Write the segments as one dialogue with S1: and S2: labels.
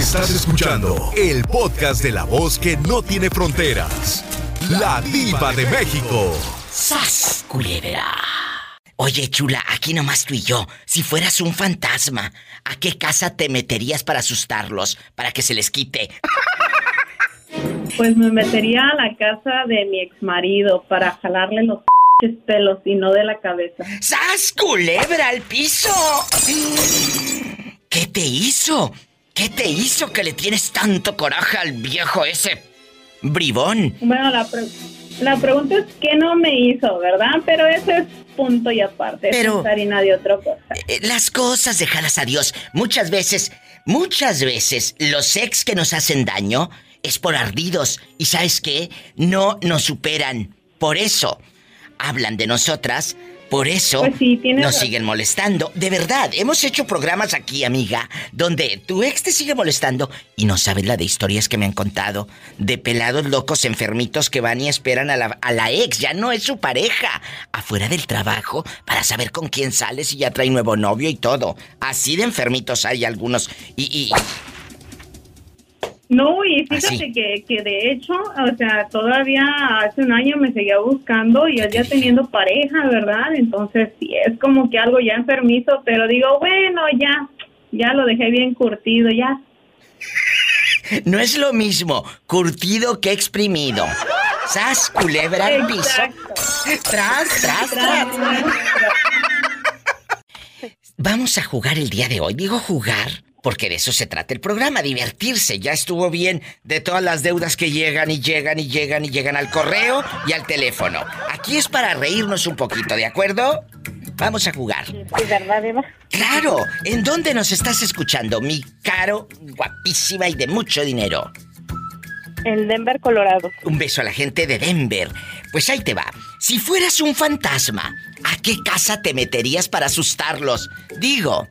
S1: Estás escuchando el podcast de la voz que no tiene fronteras. La diva de México.
S2: ¡Sas, culebra! Oye, chula, aquí nomás tú y yo. Si fueras un fantasma, ¿a qué casa te meterías para asustarlos? Para que se les quite.
S3: Pues me metería a la casa de mi ex marido para jalarle los pelos y no de la cabeza.
S2: ¡Sas, culebra al piso! ¿Qué te hizo? ¿Qué te hizo que le tienes tanto coraje al viejo ese bribón?
S3: Bueno, la, la pregunta es qué no me hizo, ¿verdad? Pero ese es punto y aparte.
S2: Pero...
S3: Harina de otra cosa.
S2: Eh, las cosas dejadas a Dios. Muchas veces, muchas veces, los ex que nos hacen daño es por ardidos. ¿Y sabes qué? No nos superan. Por eso hablan de nosotras. Por eso
S3: Pues sí,
S2: nos
S3: razón.
S2: siguen molestando. De verdad, hemos hecho programas aquí, amiga, donde tu ex te sigue molestando y no sabes la de historias que me han contado. De pelados locos enfermitos que van y esperan a la, a la ex, ya no es su pareja, afuera del trabajo para saber con quién sales y ya trae nuevo novio y todo. Así de enfermitos hay algunos. Y, y,
S3: No, y fíjate
S2: Así.
S3: que, que de hecho, o sea, todavía hace un año me seguía buscando y ya teniendo pareja, ¿verdad? Entonces sí, es como que algo ya enfermizo, pero digo, bueno, ya, ya lo dejé bien curtido, ya.
S2: No es lo mismo curtido que exprimido. Sas, culebra al piso. Tras, tras, tras. Vamos a jugar el día de hoy. Digo jugar porque de eso se trata el programa, divertirse. Ya estuvo bien de todas las deudas que llegan y llegan y llegan y llegan al correo y al teléfono. Aquí es para reírnos un poquito, ¿de acuerdo? Vamos a jugar.
S3: Sí, ¿verdad, Eva?
S2: Claro, ¿en dónde nos estás escuchando, mi caro, guapísima y de mucho dinero?
S3: En Denver, Colorado.
S2: Un beso a la gente de Denver. Pues ahí te va. Si fueras un fantasma, ¿a qué casa te meterías para asustarlos? Digo,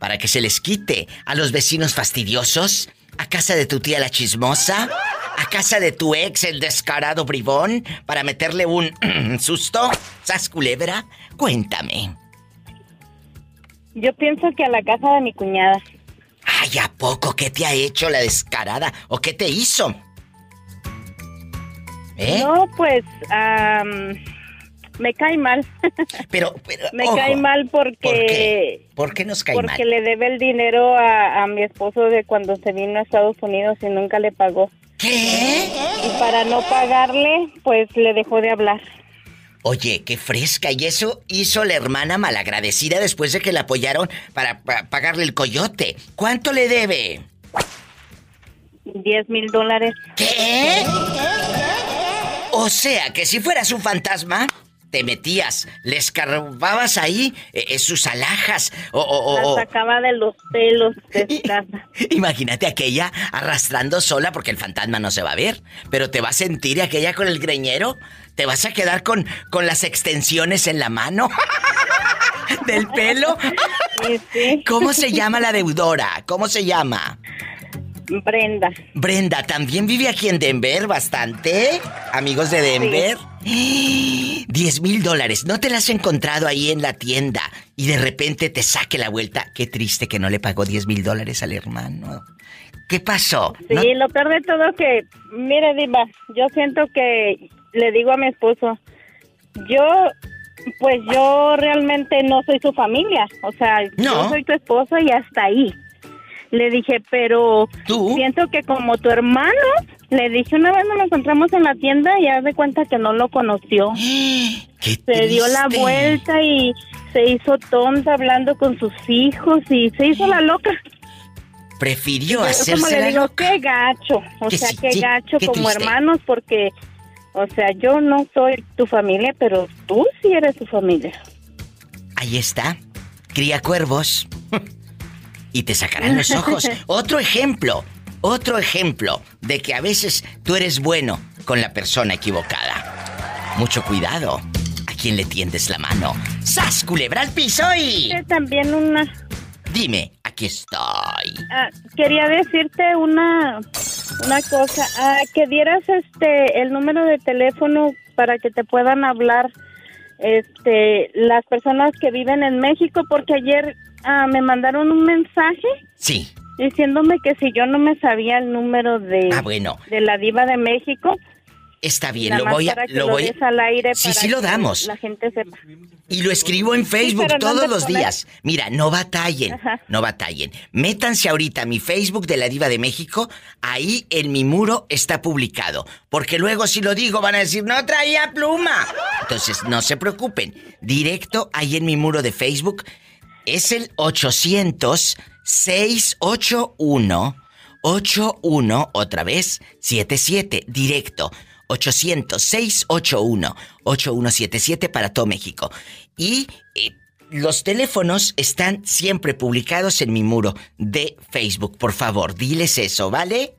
S2: para que se les quite a los vecinos fastidiosos, a casa de tu tía la chismosa, a casa de tu ex el descarado bribón, para meterle un susto, ¿sas culebra? Cuéntame.
S3: Yo pienso que a la casa de mi cuñada.
S2: Ay, ¿a poco qué te ha hecho la descarada? ¿O qué te hizo? ¿Eh?
S3: No, pues, me cae mal.
S2: Pero, pero
S3: me
S2: ojo,
S3: cae mal porque...
S2: ¿Por qué? ¿Por qué nos cae
S3: Porque
S2: mal?
S3: le debe el dinero a, a mi esposo de cuando se vino a Estados Unidos y nunca le pagó.
S2: ¿Qué?
S3: Y para no pagarle, pues le dejó de hablar.
S2: Oye, qué fresca. Y eso hizo la hermana malagradecida después de que la apoyaron para, pa- pagarle el coyote. ¿Cuánto le debe?
S3: 10 mil dólares.
S2: ¿Qué? O sea, que si fueras un fantasma, te metías, le escarbabas ahí eh, eh, sus alhajas o... o- o-
S3: sacaba de los pelos de.
S2: Imagínate aquella arrastrando sola porque el fantasma no se va a ver, pero te va a sentir y aquella con el greñero, te vas a quedar con, con las extensiones en la mano del pelo.
S3: Sí, sí.
S2: ¿Cómo se llama la deudora? ¿Cómo se llama?
S3: Brenda.
S2: Brenda, también vive aquí en Denver bastante. Amigos de Denver. 10 mil dólares. ¿No te la has encontrado ahí en la tienda y de repente te saque la vuelta? Qué triste que no le pagó 10 mil dólares al hermano. ¿Qué pasó?
S3: Sí,
S2: ¿No-
S3: lo peor de todo que, mire, Diva, yo siento que le digo a mi esposo, yo, pues yo realmente no soy su familia, o sea,
S2: No.
S3: yo soy tu esposo y hasta ahí. Le dije, pero
S2: ¿Tú?
S3: siento que como tu hermano, le dije una vez nos encontramos en la tienda y haz de cuenta que no lo conoció.
S2: Qué
S3: Se dio la vuelta y se hizo tonta hablando con sus hijos y se hizo la loca.
S2: Prefirió hacerse
S3: como le
S2: la
S3: digo,
S2: loca.
S3: qué gacho. O
S2: Que
S3: sea,
S2: sí,
S3: qué gacho
S2: qué
S3: como
S2: triste.
S3: hermanos porque, o sea, yo no soy tu familia, pero tú sí eres tu familia.
S2: Ahí está. Cría cuervos. Y te sacarán los ojos. Otro ejemplo. Otro ejemplo de que a veces tú eres bueno con la persona equivocada. Mucho cuidado. ¿A quién le tiendes la mano? ¡Sas, culebra al piso y...
S3: También una...
S2: Dime, aquí estoy.
S3: ah, quería decirte una, una cosa. ah, que dieras este el número de teléfono para que te puedan hablar este las personas que viven en México porque ayer ah, me mandaron un mensaje
S2: Sí.
S4: diciéndome que si yo no me sabía el número de,
S2: ah, bueno.
S4: de la diva de México.
S2: Está bien, lo voy a lo voy
S4: al aire
S2: Sí, sí lo damos.
S4: La gente sepa.
S2: Y lo escribo en Facebook todos los días. Mira, no batallen, no batallen. Métanse ahorita a mi Facebook de la Diva de México, ahí en mi muro está publicado, porque luego si lo digo van a decir, "No traía pluma." Entonces, no se preocupen. Directo ahí en mi muro de Facebook es el 800 681 81 otra vez 77 directo 800-681-8177 para todo México. Y eh, los teléfonos están siempre publicados en mi muro de Facebook. Por favor, diles eso, ¿vale?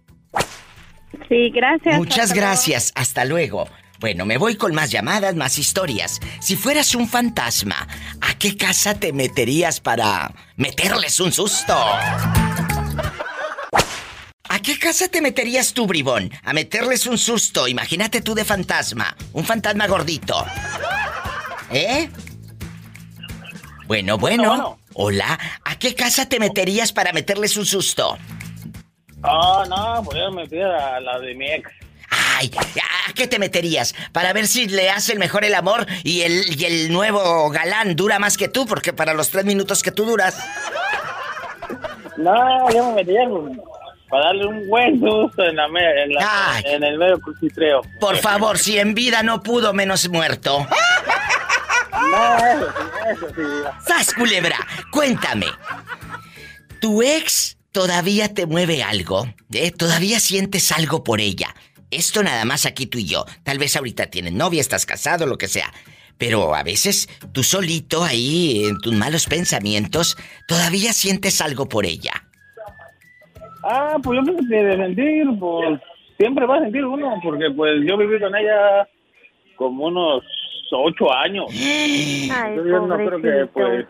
S4: Sí, gracias.
S2: Muchas gracias. Hasta luego. Bueno, me voy con más llamadas, más historias. Si fueras un fantasma, ¿a qué casa te meterías para meterles un susto? ¿A qué casa te meterías tú, bribón? A meterles un susto. Imagínate tú de fantasma. Un fantasma gordito. ¿Eh? Bueno, bueno. Hola. ¿A qué casa te meterías para meterles un susto?
S5: Ah, no, pues yo me a la de mi ex.
S2: Ay, ¿a qué te meterías? Para ver si le hace el mejor el amor y el, y el nuevo galán dura más que tú, porque para los tres minutos que tú duras.
S5: No, yo me metía para darle un buen susto en, la, en, el medio cuchitreo.
S2: Por favor, si en vida no pudo, menos muerto.
S5: No, eso eso sí.
S2: ¡Sas, culebra! Cuéntame. ¿Tu ex todavía te mueve algo? ¿Eh? ¿Todavía sientes algo por ella? Esto nada más aquí tú y yo. Tal vez ahorita tienes novia, estás casado, lo que sea. Pero a veces tú solito ahí, en tus malos pensamientos, todavía sientes algo por ella.
S5: Ah, pues yo pienso que de sentir, pues siempre va a sentir uno, porque pues yo viví con ella como unos ocho años.
S4: Ay,
S5: yo no creo que pues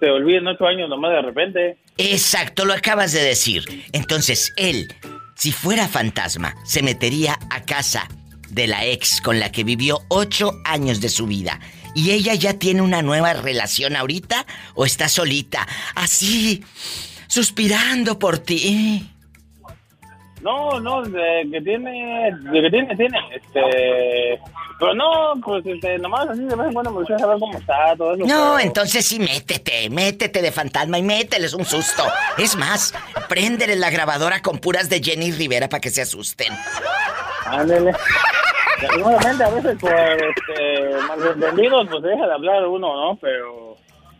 S5: se olviden ocho años nomás de repente.
S2: Exacto, lo acabas de decir. Entonces, él, si fuera fantasma, se metería a casa de la ex con la que vivió ocho años de su vida. ¿Y ella ya tiene una nueva relación ahorita o está solita? Así, suspirando por ti.
S5: No, no, de que tiene, de que tiene, tiene, este, pero no, pues este, nomás así de vez en cuando me gusta saber cómo está, todo eso.
S2: No, entonces sí métete, métete de fantasma y mételes un susto. Es más, préndele la grabadora con puras de Jenny Rivera para que se asusten.
S5: Ándele. Seguramente a veces por este, malentendidos pues deja de hablar uno, ¿no? Pero,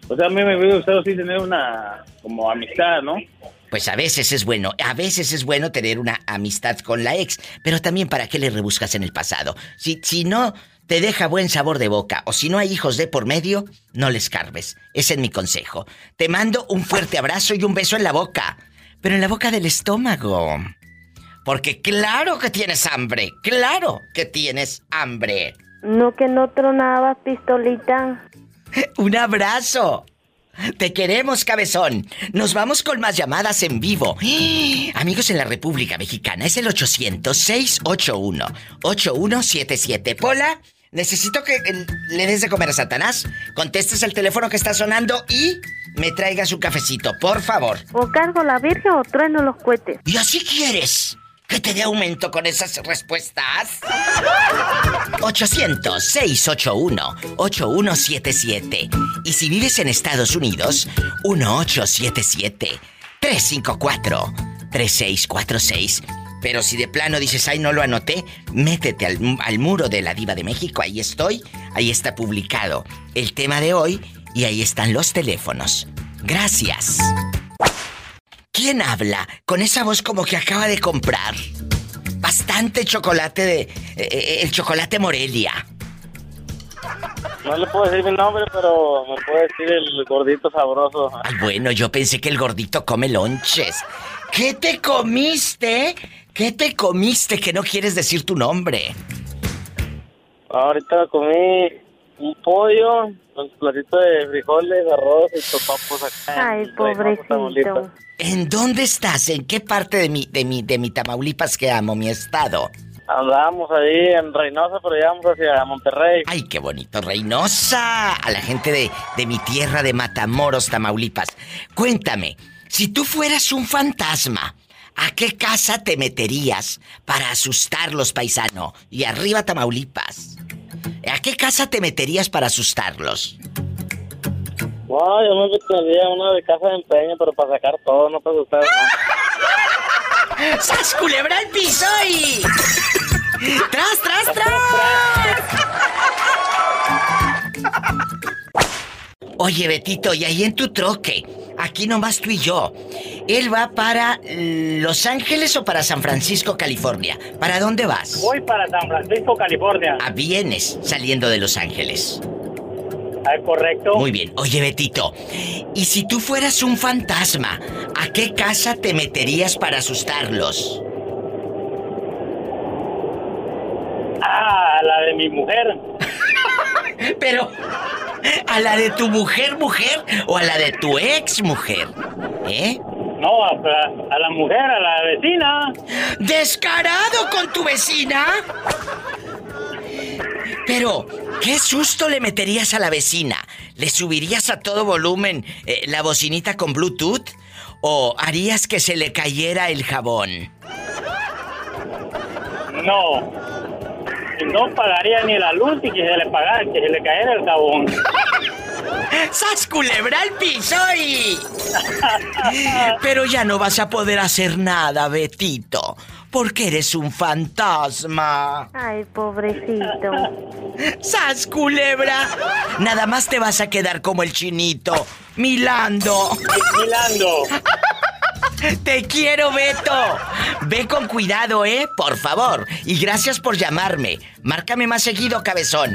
S5: o sea, a mí me gusta sí tener una, como amistad, ¿no?
S2: Pues a veces es bueno, a veces es bueno tener una amistad con la ex, pero también para qué le rebuscas en el pasado. Si, si no te deja buen sabor de boca o si no hay hijos de por medio, no les carbes. Ese es mi consejo. Te mando un fuerte abrazo y un beso en la boca, pero en la boca del estómago. Porque claro que tienes hambre, claro que tienes hambre.
S4: No que no tronaba pistolita.
S2: un abrazo. Te queremos, cabezón. Nos vamos con más llamadas en vivo. Amigos en la República Mexicana, es el 800-681-8177. Pola, necesito que le des de comer a Satanás. Contestes el teléfono que está sonando y me traiga su cafecito, por favor.
S4: O cargo la virgen o trueno los cohetes.
S2: ¿Y así quieres? ¿Que te dé aumento con esas respuestas? 800-681-8177. Y si vives en Estados Unidos, 1877-354-3646. Pero si de plano dices, ay, no lo anoté, métete al, al, muro de la Diva de México. Ahí estoy. Ahí está publicado el tema de hoy y ahí están los teléfonos. Gracias. ¿Quién habla con esa voz como que acaba de comprar? Bastante chocolate de... Eh, eh, el chocolate Morelia.
S5: No le puedo decir mi nombre, pero me puede decir el gordito sabroso.
S2: Ay, bueno, yo pensé que el gordito come lonches. ¿Qué te comiste? ¿Qué te comiste que no quieres decir tu nombre?
S5: Ahorita comí un pollo con platito de frijoles, arroz y topapos acá.
S4: Ay, pobrecito.
S2: ¿En dónde estás? ¿En qué parte de mi, de mi, de mi Tamaulipas que amo, mi estado?
S5: Andamos ahí en Reynosa, pero llegamos hacia Monterrey.
S2: ¡Ay, qué bonito, Reynosa! A la gente de, de mi tierra de Matamoros, Tamaulipas. Cuéntame, Si tú fueras un fantasma, ¿a qué casa te meterías para asustarlos, paisano? Y arriba Tamaulipas. ¿A qué casa te meterías para asustarlos?
S5: No, yo me metería una de casa de empeño, pero para sacar todo, no para asustar. No.
S2: ¡Sas culebra el piso y... ¡Tras, tras, tras! Oye, Betito, y ahí en tu troque, aquí nomás tú y yo. ¿Él va para Los Ángeles o para San Francisco, California? ¿Para dónde vas?
S5: Voy para San Francisco, California.
S2: A vienes saliendo de Los Ángeles.
S5: ¿Es correcto?
S2: Muy bien. Oye, Betito, ¿y si tú fueras un fantasma, a qué casa te meterías para asustarlos?
S5: Ah, la de mi mujer.
S2: Pero, ¿a la de tu mujer, mujer o a la de tu ex mujer? ¿Eh?
S5: No, a, a la mujer, a la vecina.
S2: ¿Descarado con tu vecina? Pero, ¿qué susto le meterías a la vecina? ¿Le subirías a todo volumen eh, la bocinita con Bluetooth? ¿O harías que se le cayera el jabón?
S5: No. No pagaría ni la luz y que se le pagara, que se le cayera el jabón.
S2: ¡Sas culebra al piso y... Pero ya no vas a poder hacer nada, Betito, porque eres un fantasma.
S4: Ay, pobrecito.
S2: ¡Sas culebra! Nada más te vas a quedar como el chinito, milando.
S5: Milando.
S2: Te quiero, Beto. Ve con cuidado, ¿eh? Por favor. Y gracias por llamarme. Márcame más seguido, cabezón.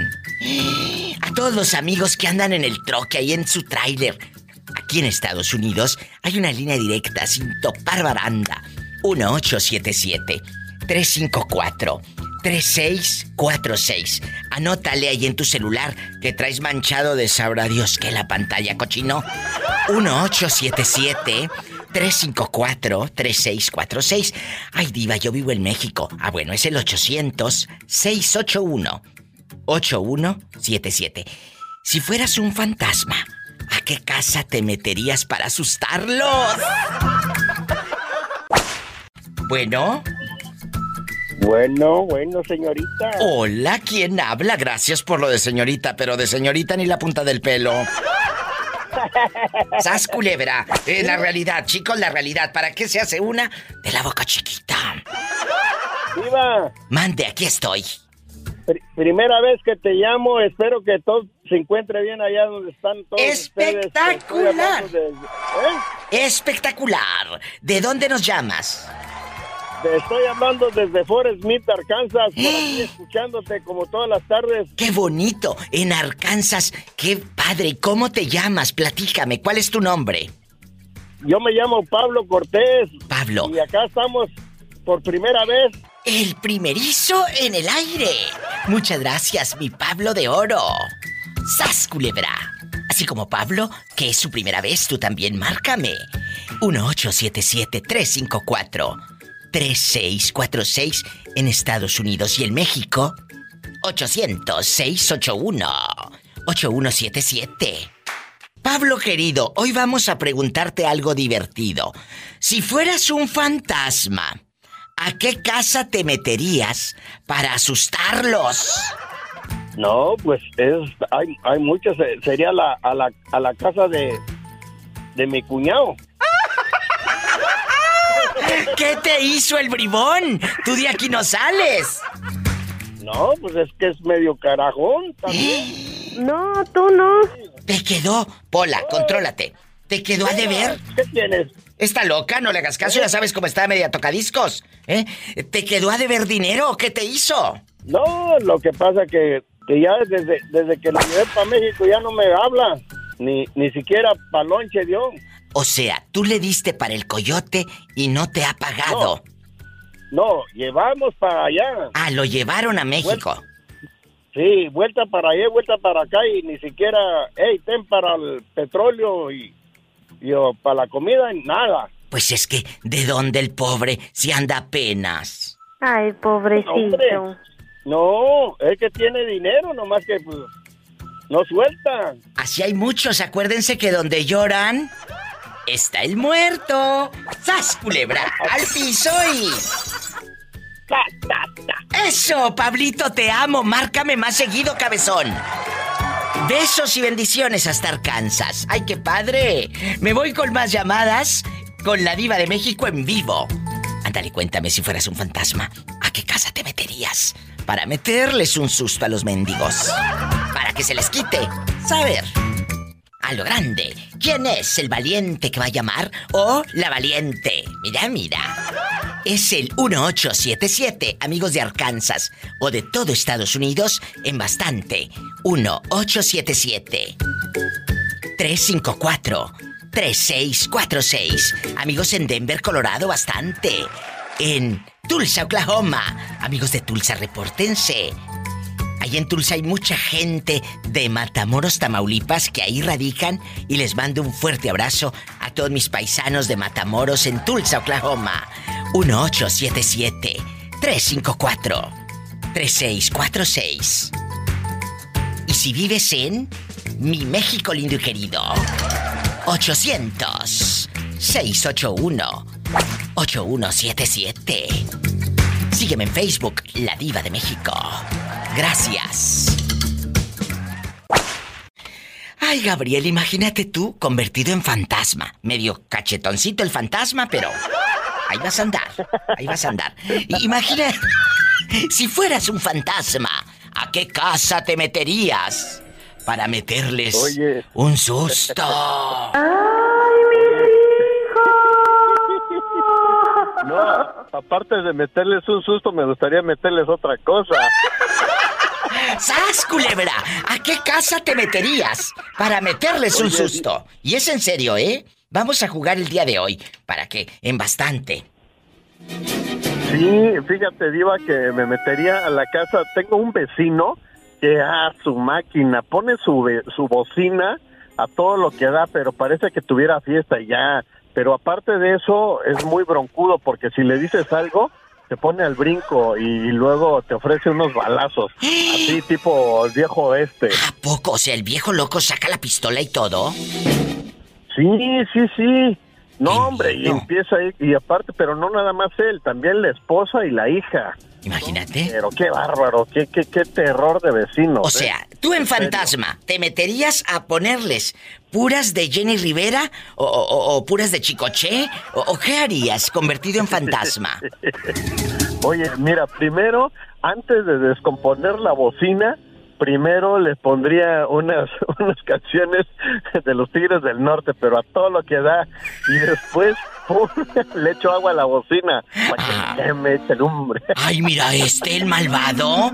S2: A todos los amigos que andan en el troque ahí en su tráiler. Aquí en Estados Unidos hay una línea directa sin topar baranda. 1877 354 3646. Anótale ahí en tu celular que traes manchado de sabrá Dios que la pantalla cochino. 1877 354-3646. Ay, diva, yo vivo en México. Ah, bueno, es el 800-681-8177. Si fueras un fantasma, ¿a qué casa te meterías para asustarlos? Bueno.
S6: Bueno, bueno, señorita.
S2: Hola, ¿quién habla? Gracias por lo de señorita, pero de señorita ni la punta del pelo. ¡Sas culebra! La realidad, chicos, la realidad. ¿Para qué se hace una de la boca chiquita?
S6: Viva.
S2: Mande, aquí estoy.
S6: Pr- primera vez que te llamo, espero que todo se encuentre bien allá donde están todos.
S2: Espectacular.
S6: De- ¿eh?
S2: Espectacular. ¿De dónde nos llamas?
S6: Te estoy hablando desde Forest Smith, Arkansas, por aquí escuchándote como todas las tardes.
S2: ¡Qué bonito! En Arkansas. ¡Qué padre! ¿Y ¿Cómo te llamas? Platícame. ¿Cuál es tu nombre?
S6: Yo me llamo Pablo Cortés.
S2: Pablo.
S6: Y acá estamos por primera vez.
S2: El primerizo en el aire. Muchas gracias, mi Pablo de Oro. ¡Sas, culebra! Así como Pablo, que es su primera vez, tú también márcame. 1877-354-3646 en Estados Unidos y en México. 800-681-8177. Pablo querido, hoy vamos a preguntarte algo divertido. Si fueras un fantasma, ¿a qué casa te meterías para asustarlos?
S6: No, pues es, hay, hay muchas. eh, Sería la, a, la, a la casa de, de mi cuñado.
S2: ¿Qué te hizo el bribón? Tú de aquí no sales.
S6: No, pues es que es medio carajón también.
S4: No, tú no.
S2: Te quedó, Pola, contrólate. ¿Te quedó a deber?
S6: ¿Qué tienes?
S2: Está loca, no le hagas caso, ya sabes cómo está media tocadiscos. ¿Eh? ¿Te quedó a deber dinero? ¿Qué te hizo?
S6: No, lo que pasa que, que ya desde, desde que lo llevé para México ya no me habla. Ni, ni siquiera palonche dio.
S2: O sea, tú le diste para el coyote y no te ha pagado.
S6: No, llevamos para allá.
S2: Ah, lo llevaron a México.
S6: Sí, vuelta para allá, vuelta para acá y ni siquiera, hey, ten para el petróleo y, y oh, para la comida, nada.
S2: Pues es que, ¿de dónde el pobre si anda apenas?
S4: Ay, pobrecito.
S6: Hombre. No, es que tiene dinero, nomás que pues, no suelta.
S2: Así hay muchos, acuérdense que donde lloran, está el muerto. ¡Sas, culebra! ¡Al piso y... Eso, Pablito, te amo. Márcame más seguido, cabezón. Besos y bendiciones hasta Arkansas. ¡Ay, qué padre! Me voy con más llamadas con la diva de México en vivo. Ándale, cuéntame si fueras un fantasma. ¿A qué casa te meterías? Para meterles un susto a los mendigos. Para que se les quite. Saber. Lo grande. ¿Quién es el valiente que va a llamar? O la valiente. Mira, mira. Es el 1877, amigos de Arkansas o de todo Estados Unidos, en bastante. 1877 354 3646. Amigos en Denver, Colorado, bastante. En Tulsa, Oklahoma. Amigos de Tulsa, repórtense. Ahí en Tulsa hay mucha gente de Matamoros, Tamaulipas, que ahí radican y les mando un fuerte abrazo a todos mis paisanos de Matamoros en Tulsa, Oklahoma. 1877-354-3646. Y si vives en mi México lindo y querido, 800-681-8177. Sígueme en Facebook, La Diva de México. Gracias. Ay, Gabriel, imagínate tú convertido en fantasma. Medio cachetoncito el fantasma, pero ahí vas a andar. Ahí vas a andar. Imagina si fueras un fantasma, ¿a qué casa te meterías? Para meterles
S6: Oye.
S2: un susto.
S6: No, aparte de meterles un susto, me gustaría meterles otra cosa.
S2: ¡Sas, culebra! ¿A qué casa te meterías para meterles un susto? Y es en serio, ¿eh? Vamos a jugar el día de hoy, para que en bastante.
S6: Sí, fíjate, Diva, que me metería a la casa. Tengo un vecino que a su máquina pone su, su bocina a todo lo que da, pero parece que tuviera fiesta y ya. Pero aparte de eso, es muy broncudo porque si le dices algo, te pone al brinco y luego te ofrece unos balazos. Así, tipo el viejo este.
S2: ¿A poco? O sea, el viejo loco saca la pistola y todo.
S6: Sí, sí, sí. No, hombre, y empieza ahí, y aparte, pero no nada más él, también la esposa y la hija.
S2: Imagínate.
S6: Pero qué bárbaro, qué, qué, qué terror de vecinos.
S2: O
S6: ¿eh?
S2: Tú en
S6: En serio.
S2: fantasma, ¿te meterías a ponerles puras de Jenny Rivera o, o- o puras de Chicoche? ¿O, o qué harías convertido en fantasma?
S6: Oye, mira, primero, antes de descomponer la bocina, primero les pondría unas, unas canciones de los Tigres del Norte, pero a todo lo que da, y después. le echo agua a la bocina para
S2: Ah.
S6: que me eche lumbre.
S2: Ay, mira este, el malvado.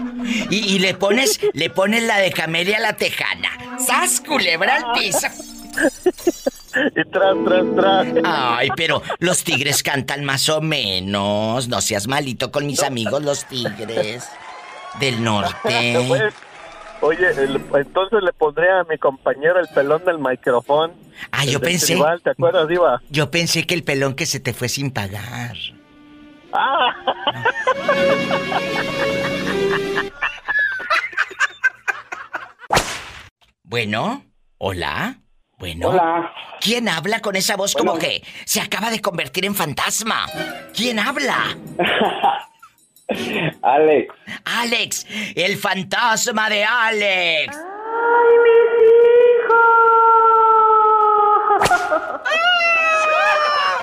S2: Y, y le pones, le pones la de Camelia a la tejana. ¡Sas, culebra al piso!
S6: y tras, tras, tras.
S2: Ay, pero los tigres cantan más o menos. No seas malito con mis amigos los tigres del norte.
S6: Oye, el- entonces le pondré a mi compañero el pelón del micrófono.
S2: Ah, yo pensé.
S6: tribal, ¿Te acuerdas, Diva?
S2: Yo pensé que el pelón que se te fue sin pagar.
S6: Ah,
S2: Bueno, hola. Bueno.
S7: Hola.
S2: ¿Quién habla con esa voz como que se acaba de convertir en fantasma? ¿Quién habla?
S7: Alex.
S2: Alex, el fantasma de Alex.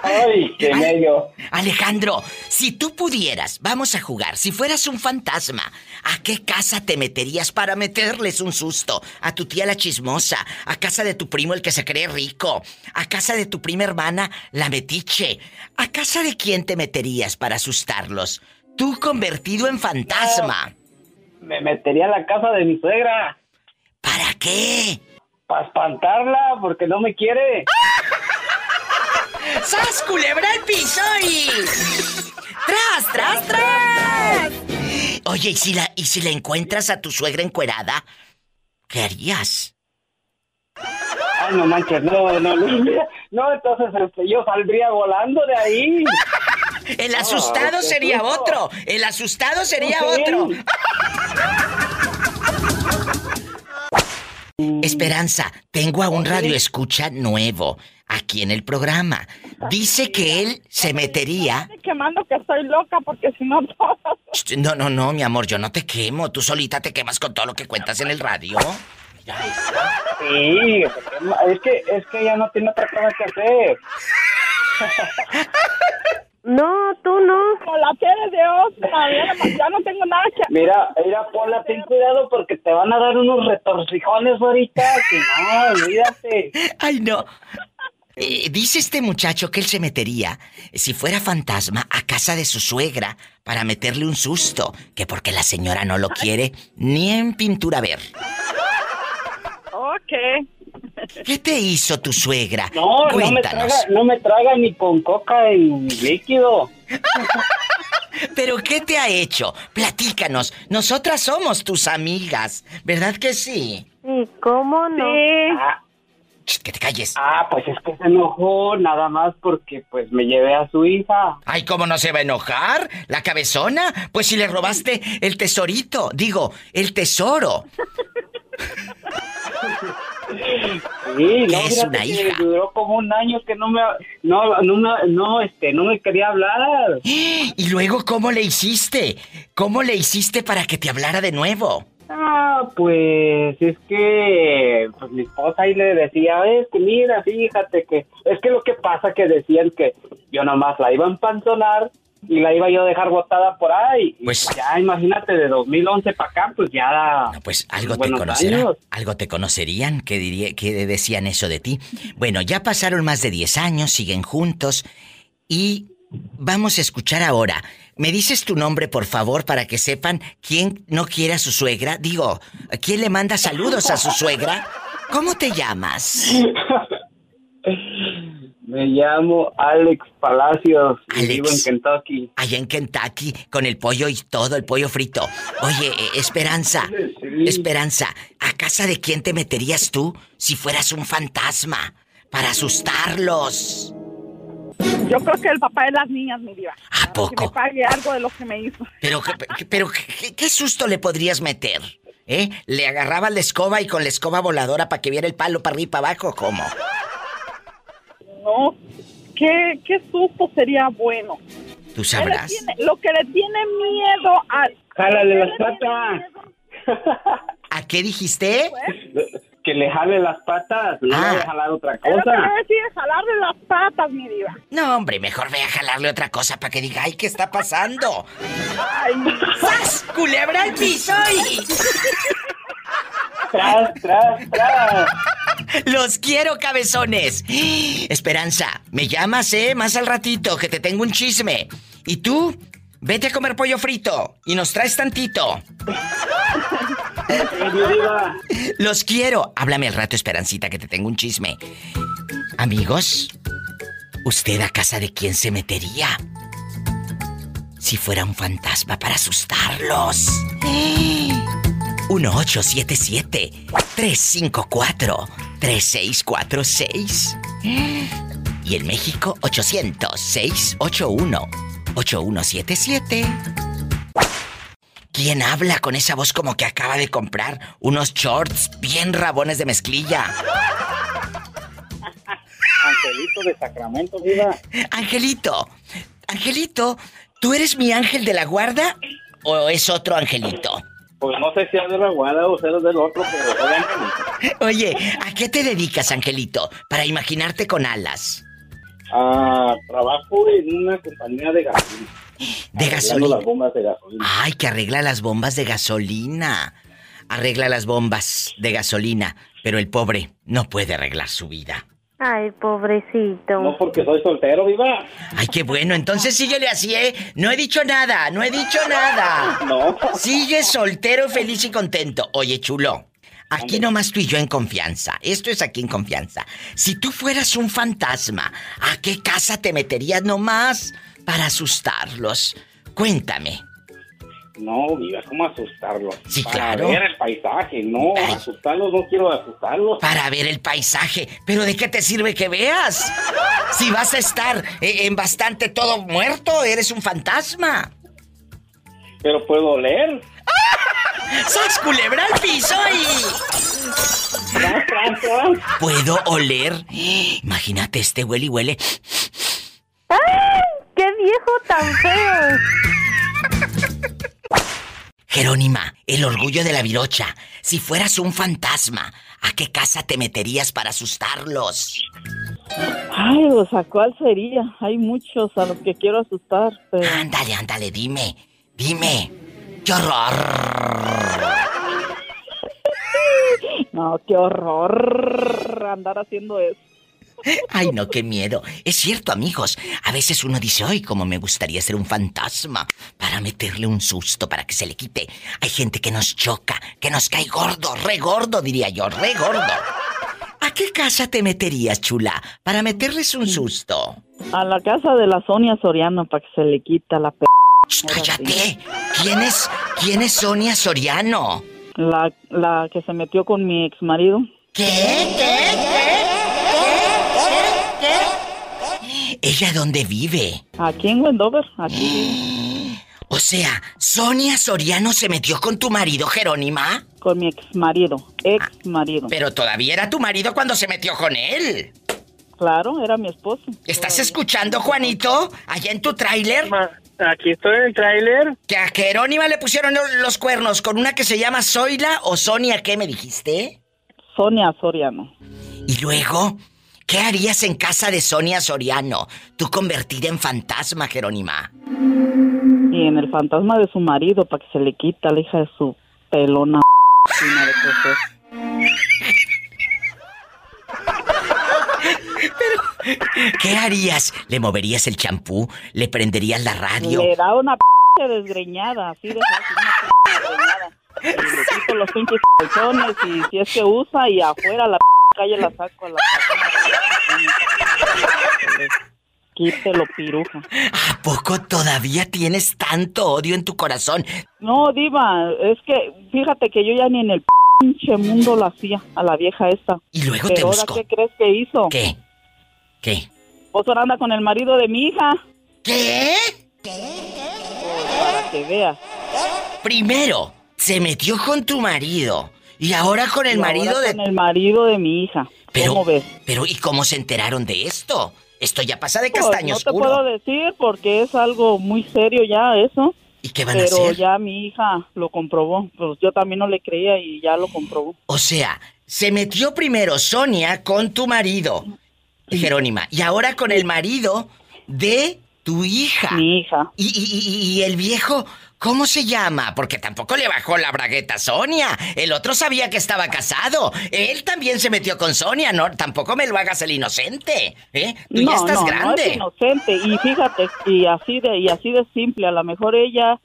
S7: Ay, qué
S2: Ay.
S7: bello.
S2: Alejandro, si tú pudieras, vamos a jugar, si fueras un fantasma, ¿a qué casa te meterías para meterles un susto? A tu tía la chismosa, a casa de tu primo el que se cree rico, a casa de tu prima hermana la metiche. ¿A casa de quién te meterías para asustarlos? Tú convertido en fantasma.
S7: Me metería en la casa de mi suegra
S2: ¿Para qué?
S7: para espantarla porque no me quiere.
S2: ¡Sas, culebra al piso y... ¡Tras, tras, tras! Oye, ¿y si, la, ¿y si la encuentras a tu suegra encuerada? ¿Qué harías?
S7: Ay, no manches, no, no, no. No, entonces este, yo saldría volando de ahí.
S2: El asustado sería otro. El asustado sería otro. Esperanza, tengo a un radio escucha nuevo. aquí en el programa. Dice que él se metería.
S8: Estoy quemando que estoy loca porque si no
S2: No, no, no, mi amor, yo no te quemo. Tú solita te quemas con todo lo que cuentas en el radio.
S7: Sí, es que, es que ella no tiene otra cosa que hacer.
S4: No, tú no.
S8: Con la fe de Dios, ya no tengo nada que.
S7: Mira, mira, Pola, ten cuidado porque te van a dar unos retorcijones ahorita. Que no, olvídate.
S2: Ay, no. Eh, dice este muchacho que él se metería, si fuera fantasma, a casa de su suegra para meterle un susto, que porque la señora no lo quiere ni en pintura ver.
S8: Ok.
S2: ¿Qué te hizo tu suegra?
S7: No, no me,
S2: Cuéntanos.
S7: traga, no me traga ni con coca en líquido.
S2: ¿Pero qué te ha hecho? Platícanos. Nosotras somos tus amigas, ¿verdad que sí?
S4: ¿Y cómo no?
S7: Ah,
S2: Ch, que te calles.
S7: ah, pues es que se enojó nada más porque pues me llevé a su hija.
S2: Ay, ¿cómo no se va a enojar? ¿La cabezona? Pues si le robaste el tesorito, digo, el tesoro.
S7: Sí, no,
S2: Es una hija.
S7: duró como un año que no me no no me- no este no me quería hablar.
S2: Y luego, ¿cómo le hiciste? ¿Cómo le hiciste para que te hablara de nuevo?
S7: Ah, pues es que pues mi esposa ahí le decía, es que mira, fíjate que es que lo que pasa que decían que yo nomás la iba a empanzonar y la iba yo a dejar botada por ahí. Y
S2: Pues-
S7: ya imagínate de 2011 para acá, pues ya
S2: No, pues algo te
S7: años.
S2: Algo te conocerían que, diría, que decían eso de ti. Bueno, ya pasaron más de 10 años, siguen juntos y vamos a escuchar ahora. ¿Me dices tu nombre, por favor, para que sepan quién no quiere a su suegra? Digo, ¿quién le manda saludos a su suegra? ¿Cómo te llamas?
S7: Me llamo Alex Palacios y
S2: Alex.
S7: vivo en Kentucky.
S2: Allá en Kentucky, con el pollo y todo, el pollo frito. Oye, eh, Esperanza,
S7: Sí.
S2: Esperanza, ¿a casa de quién te meterías tú si fueras un fantasma? Para asustarlos.
S8: Yo creo que el papá de las niñas, mi diva.
S2: ¿A
S8: Para Que me
S2: poco?
S8: pague algo de lo que me hizo.
S2: Pero, qué- pero ¿qué, qué susto le podrías meter? ¿Eh? ¿Le agarrabas la escoba y con la escoba voladora para que viera el palo para arriba y para abajo? ¿Cómo?
S8: No, ¿qué, qué susto sería bueno?
S2: ¿Tú sabrás?
S8: tiene- lo que le tiene miedo al...
S7: Jálale las patas.
S2: ¿A qué dijiste?
S7: Que le jale las patas, no
S2: Ah.
S7: le voy a jalar otra cosa.
S8: le decía, jalarle las patas, mi diva.
S2: No, hombre, mejor ve a jalarle otra cosa para que diga, ay, ¿qué está pasando?
S8: Ay,
S2: ¡Sas! ¡Culebra al piso y...
S7: Tras, tras, tras.
S2: ¡Los quiero, cabezones! Esperanza, me llamas, ¿eh? Más al ratito, que te tengo un chisme. ¿Y tú? Vete a comer pollo frito y nos traes tantito. Los quiero. Háblame al rato, Esperancita, que te tengo un chisme. Amigos, ¿usted a casa de quién se metería? Si fuera un fantasma para asustarlos. 1877-354-3646. Y en México, 800-681-8177. ¿Quién habla con esa voz como que acaba de comprar unos shorts bien rabones de mezclilla?
S7: Angelito de Sacramento, viva.
S2: Angelito, Angelito, ¿tú eres mi ángel de la guarda o es otro angelito?
S5: Pues no sé si es de la guarda o sea del otro, pero soy angelito.
S2: Oye, ¿a qué te dedicas, Angelito? Para imaginarte con alas.
S5: Ah, trabajo en una compañía de gasolina.
S2: De
S5: Arreglando
S2: gasolina.
S5: las bombas de gasolina.
S2: Ay, que arregla las bombas de gasolina. Arregla las bombas de gasolina, pero el pobre no puede arreglar su vida.
S4: Ay, pobrecito.
S5: No porque soy soltero, viva.
S2: Ay, qué bueno, entonces síguele así, ¿eh? No he dicho nada, no he dicho nada.
S5: No.
S2: Sigue soltero, feliz y contento. Oye, chulo. Aquí nomás tú y yo en confianza. Esto es aquí en confianza. Si tú fueras un fantasma, ¿a qué casa te meterías nomás para asustarlos? Cuéntame.
S5: No, viva, ¿cómo asustarlos?
S2: Sí,
S5: Para
S2: claro.
S5: ver el paisaje, no,
S2: Ay.
S5: asustarlos, no quiero asustarlos.
S2: Para ver el paisaje. ¿Pero de qué te sirve que veas? Si vas a estar eh, en bastante todo muerto, eres un fantasma.
S5: Pero puedo leer.
S2: ¡Sas culebra al piso y... ¿Puedo oler? Imagínate, este huele y huele.
S4: ¡Ay! ¡Qué viejo tan feo!
S2: Jerónima, el orgullo de la virocha. Si fueras un fantasma, ¿a qué casa te meterías para asustarlos?
S8: Ay, pues ¿a cuál sería? Hay muchos a los que quiero asustar, pero...
S2: Ándale, ándale, dime. Dime. ¡Qué horror!
S8: No, qué horror andar haciendo eso.
S2: Ay, no, qué miedo. Es cierto, amigos. A veces uno dice, ay, cómo me gustaría ser un fantasma para meterle un susto, para que se le quite. Hay gente que nos choca, que nos cae gordo, re gordo, diría yo, re gordo. ¿A qué casa te meterías, chula, para meterles un susto?
S8: A la casa de la Sonia Soriano para que se le quita la p...
S2: ¡Cállate! ¿Quién es, quién es Sonia Soriano?
S8: La, la que se metió con mi ex marido.
S2: ¿Qué? ¿Qué? ¿Ella dónde vive?
S8: Aquí en Wendover, aquí
S2: O sea, Sonia Soriano se metió con tu marido, Jerónima.
S8: con mi ex marido. Ex marido.
S2: Pero todavía era tu marido cuando se metió con él.
S8: Claro, era mi esposo.
S2: ¿Estás escuchando, Juanito? Allá en tu tráiler.
S5: Aquí estoy en el tráiler.
S2: Que a Jerónima le pusieron lo- los cuernos con una que se llama Zoila o Sonia, ¿qué me dijiste?
S8: Sonia Soriano.
S2: Y luego, ¿qué harías en casa de Sonia Soriano? Tú convertida en fantasma, Jerónima.
S8: Y en el fantasma de su marido para que se le quita la hija de su pelona. cosas.
S2: ¿Qué harías? ¿Le moverías el champú? ¿Le prenderías la radio?
S8: Le da una p desgreñada, así de fácil, una p desgreñada. Y le quito los pinches calzones y si es que usa y afuera la p calle la saco a la. Quítelo, piruja.
S2: ¿A poco todavía tienes tanto odio en tu corazón?
S8: No, diva, es que fíjate que yo ya ni en el pinche mundo la hacía a la vieja esta.
S2: Y luego
S8: Pero
S2: te
S8: ahora,
S2: busco.
S8: ¿qué crees que hizo?
S2: ¿Qué? ¿Qué?
S8: Pues ahora anda con el marido de mi hija.
S2: ¿Qué?
S8: Pues, para que veas.
S2: Primero, se metió con tu marido. Y ahora con el
S8: Y ahora
S2: marido de...
S8: Con el marido de mi hija.
S2: Pero,
S8: ¿Cómo ves?
S2: pero, ¿y cómo se enteraron de esto? Esto ya pasa de
S8: Pues,
S2: castaño
S8: no te puedo decir porque es algo muy serio ya eso.
S2: ¿Y qué van a
S8: Pero
S2: hacer?
S8: ya mi hija lo comprobó. Pues yo también no le creía y ya lo comprobó.
S2: O sea, se metió primero Sonia con tu marido, Jerónima, y ahora con el marido de tu hija.
S8: Mi hija.
S2: Y, y- y- y el viejo, ¿cómo se llama? Porque tampoco le bajó la bragueta a Sonia. El otro sabía que estaba casado. Él también se metió con Sonia, ¿no? Tampoco me lo hagas el inocente, ¿eh? Tú ya estás
S8: no,
S2: grande.
S8: No es inocente. Y fíjate, y así de, y así de simple, a lo mejor ella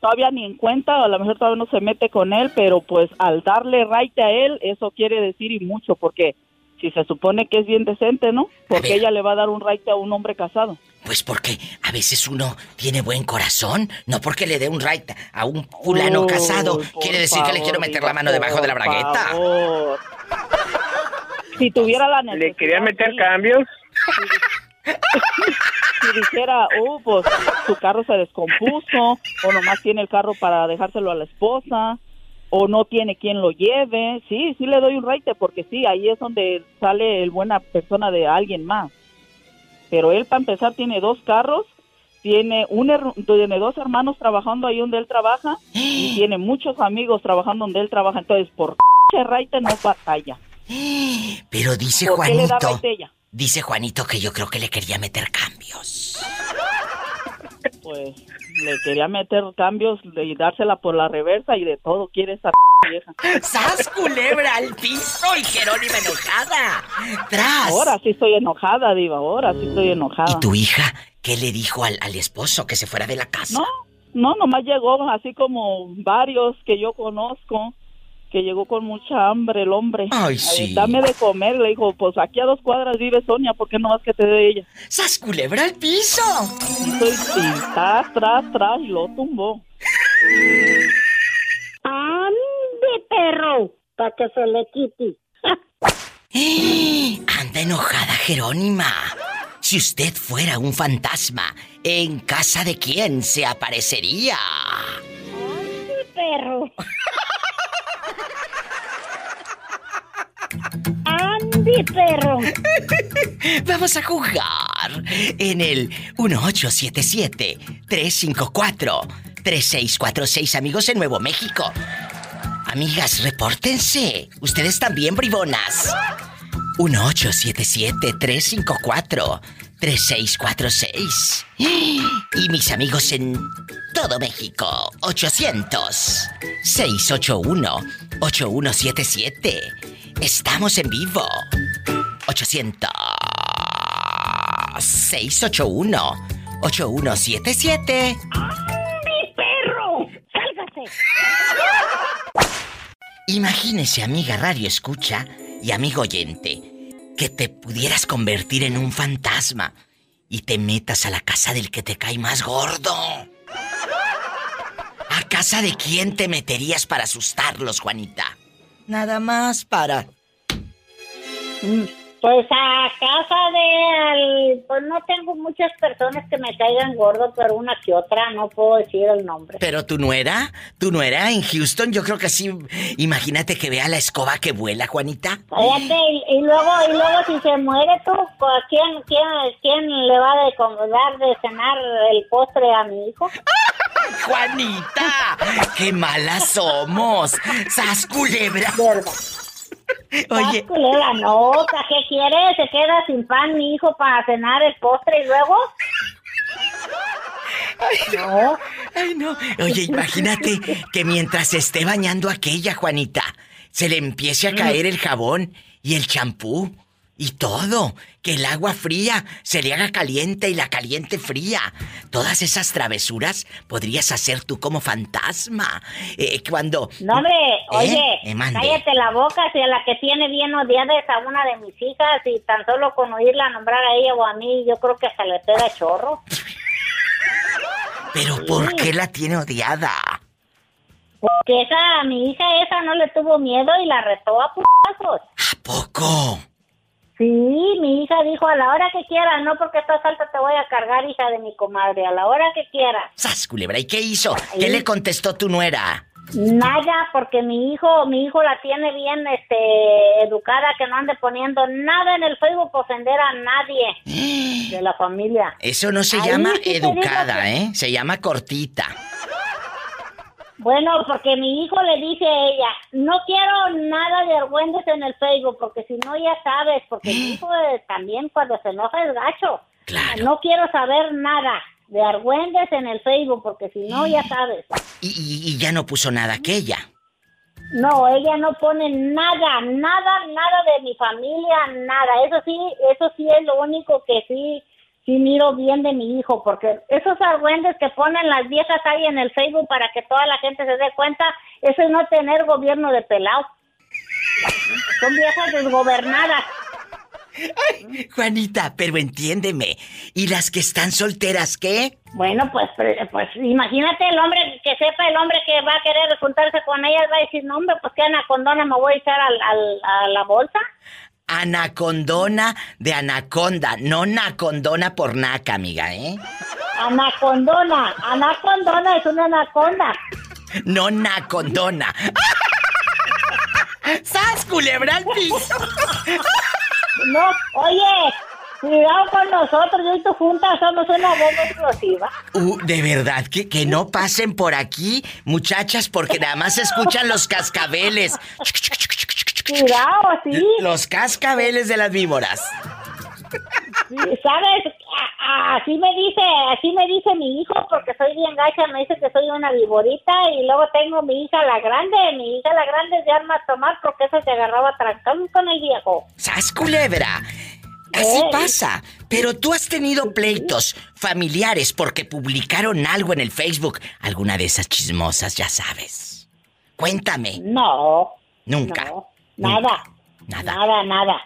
S8: todavía ni en cuenta, a lo mejor todavía no se mete con él, pero pues al darle raite a él, eso quiere decir y mucho, porque si se supone que es bien decente, ¿no? Porque ella le va a dar un raite a un hombre casado.
S2: Pues porque a veces uno tiene buen corazón, no porque le dé un right a un fulano
S8: Uy,
S2: casado, quiere decir que le quiero meter la mano debajo de la
S8: por
S2: bragueta.
S8: favor. Si tuviera la necesidad.
S5: ¿Le quería meter
S8: sí.
S5: cambios?
S8: si dijera, oh, pues su carro se descompuso, o nomás tiene el carro para dejárselo a la esposa, o no tiene quien lo lleve, sí, sí le doy un raite, porque sí, ahí es donde sale el buena persona de alguien más. Pero él, para empezar, tiene dos carros, tiene, un, tiene dos hermanos trabajando ahí donde él trabaja, y tiene muchos amigos trabajando donde él trabaja, entonces por raite no batalla.
S2: Pero dice
S8: ¿Por qué le da
S2: Juanito, dice Juanito que yo creo que le quería meter cambios.
S8: pues le quería meter cambios y dársela por la reversa y de todo quiere esa vieja.
S2: ¡Sas culebra al piso y Jerónima enojada! ¡Tras!
S8: Ahora sí estoy enojada, diva, ahora sí estoy enojada.
S2: ¿Y tu hija qué le dijo al, al esposo que se fuera de la casa?
S8: No, no, nomás llegó así como varios que yo conozco, que llegó con mucha hambre el hombre.
S2: Ay,
S8: Eh,
S2: sí.
S8: Dame de comer, le dijo, pues aquí a dos cuadras vive Sonia, ¿por qué no más que te dé ella?
S2: ¡Sas culebra al piso!
S8: Y estoy y tras, tras, tras, y lo tumbó.
S9: ¡Ande, perro! Para que se le quite.
S2: Anda enojada Jerónima. Si usted fuera un fantasma, ¿en casa de quién se aparecería?
S9: ¡Ande, perro! Andy, perro.
S2: Vamos a jugar en el 1877-354-3646, amigos en Nuevo México. Amigas, repórtense. Ustedes también, bribonas. 1877-354-3646. Y mis amigos en todo México, 800-681-8177. Estamos en vivo. 800-681-8177.
S9: ¡Mi perro! ¡Sálgase!
S2: Imagínese, amiga Radio Escucha y amigo oyente, que te pudieras convertir en un fantasma y te metas a la casa del que te cae más gordo. ¿A casa de quién te meterías para asustarlos, Juanita? Nada más para...
S9: Pues a casa de... Pues no tengo muchas personas que me caigan gordo, pero una que otra, no puedo decir el nombre.
S2: Pero tu nuera, tu nuera en Houston, yo creo que sí. Imagínate que vea la escoba que vuela, Juanita.
S9: Cállate, y, y luego, y luego si se muere tú, ¿a ¿quién, quién, quién le va a dar de cenar el postre a mi hijo?
S2: Juanita, qué malas somos. ¡Sas culebra! Oye,
S9: culera, no, o sea, ¿qué quiere? ¿Se queda sin pan mi hijo para cenar el postre y luego? No.
S2: Ay, no. Oye, imagínate que mientras se esté bañando aquella, Juanita, se le empiece a caer el jabón y el champú y todo. Que el agua fría se le haga caliente y la caliente fría. Todas esas travesuras podrías hacer tú como fantasma. Eh, cuando.
S9: No, hombre, oye,
S2: Eh, mande.
S9: cállate la boca, si a la que tiene bien odiada es a una de mis hijas y tan solo con oírla nombrar a ella o a mí, yo creo que hasta le pega chorro.
S2: Pero ¿por qué la tiene odiada?
S9: Porque esa, a mi hija esa no le tuvo miedo y la retó a putazos.
S2: ¿A poco?
S9: Sí, mi hija dijo, a la hora que quieras, no porque estás alta te voy a cargar, hija de mi comadre, a la hora que quieras.
S2: ¡Sas, culebra! ¿Y qué hizo? ¿Qué le contestó tu nuera?
S9: Nada, porque mi hijo, mi hijo la tiene bien, este, educada, que no ande poniendo nada en el Facebook para ofender a nadie de la familia.
S2: Eso no se
S9: Ahí
S2: llama
S9: sí
S2: educada,
S9: que-
S2: ¿eh? Se llama cortita.
S9: Bueno, porque mi hijo le dice a ella, no quiero nada de argüendes en el Facebook, porque si no ya sabes, porque mi hijo eh, también cuando se enoja es gacho. No quiero saber nada de argüendes en el Facebook, porque si no ya sabes.
S2: Y, y- y ya no puso nada aquella.
S9: No, ella no pone nada, nada, nada de mi familia, nada. Eso sí, eso sí es lo único que sí, sí miro bien de mi hijo, porque esos argüendes que ponen las viejas ahí en el Facebook para que toda la gente se dé cuenta, eso es no tener gobierno de pelado. Son viejas desgobernadas.
S2: Juanita, pero entiéndeme. ¿Y las que están solteras qué?
S9: Bueno, pues, pues imagínate el hombre que sepa el hombre que va a querer juntarse con ellas, va a decir, no hombre, pues qué anacondona me voy a echar al, al- a la bolsa.
S2: Anacondona de anaconda, no nacondona por naca, amiga, ¿eh?
S9: Anacondona, anacondona es una anaconda.
S2: No nacondona. ¡Sas, culebra al piso!
S9: No, oye, cuidado con nosotros, yo y tú juntas somos una bomba explosiva.
S2: Uh, de verdad, que, que no pasen por aquí, muchachas, porque nada más se escuchan los cascabeles.
S9: Cuidado, sí.
S2: Los cascabeles de las víboras.
S9: Sí, ¿Sabes? A- a- Así me dice, así me dice mi hijo, porque soy bien gacha, me dice que soy una viborita, y luego tengo mi hija la grande, mi hija la grande de armas tomar, porque esa se agarraba trancón con el viejo.
S2: ¡Sas, culebra! Así
S9: Eh.
S2: pasa. Pero tú has tenido pleitos familiares porque publicaron algo en el Facebook. Alguna de esas chismosas, ya sabes. Cuéntame.
S9: No.
S2: Nunca.
S9: No, nada.
S2: Nada.
S9: Nada, nada.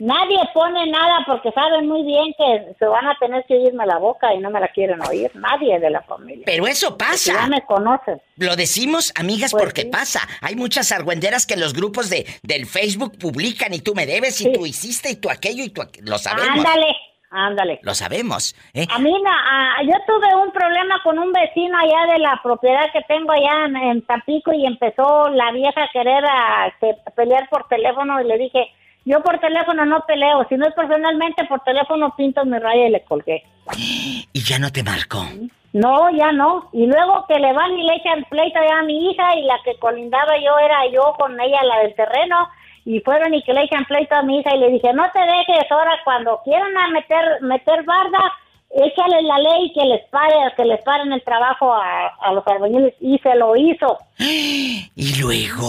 S9: Nadie pone nada porque saben muy bien que se van a tener que oírme la boca y no me la quieren oír. Nadie de la familia.
S2: Pero eso
S9: Porque
S2: pasa.
S9: Ya me conocen.
S2: Lo decimos, amigas,
S9: Pues
S2: porque
S9: sí.
S2: pasa. Hay muchas argüenderas que en los grupos de, del Facebook publican y tú me debes y tú hiciste y tú aquello y tú aqu- Lo sabemos.
S9: Ándale, Ándale.
S2: Lo sabemos, ¿eh?
S9: A mí, a- yo tuve un problema con un vecino allá de la propiedad que tengo allá en, en Tampico y empezó la vieja a querer a, este, pelear por teléfono y le dije, yo por teléfono no peleo, si no es personalmente por teléfono pinto mi raya y le colgué.
S2: Y ya no te marcó.
S9: No, ya no. Y luego que le van y le echan pleito ya a mi hija y la que colindaba yo era yo con ella, la del terreno. Y fueron y que le echan pleito a mi hija y le dije, no te dejes ahora cuando quieran a meter, meter barda, échale la ley que les pare, que les paren el trabajo a, a los albañiles. Y se lo hizo.
S2: ¿Y luego?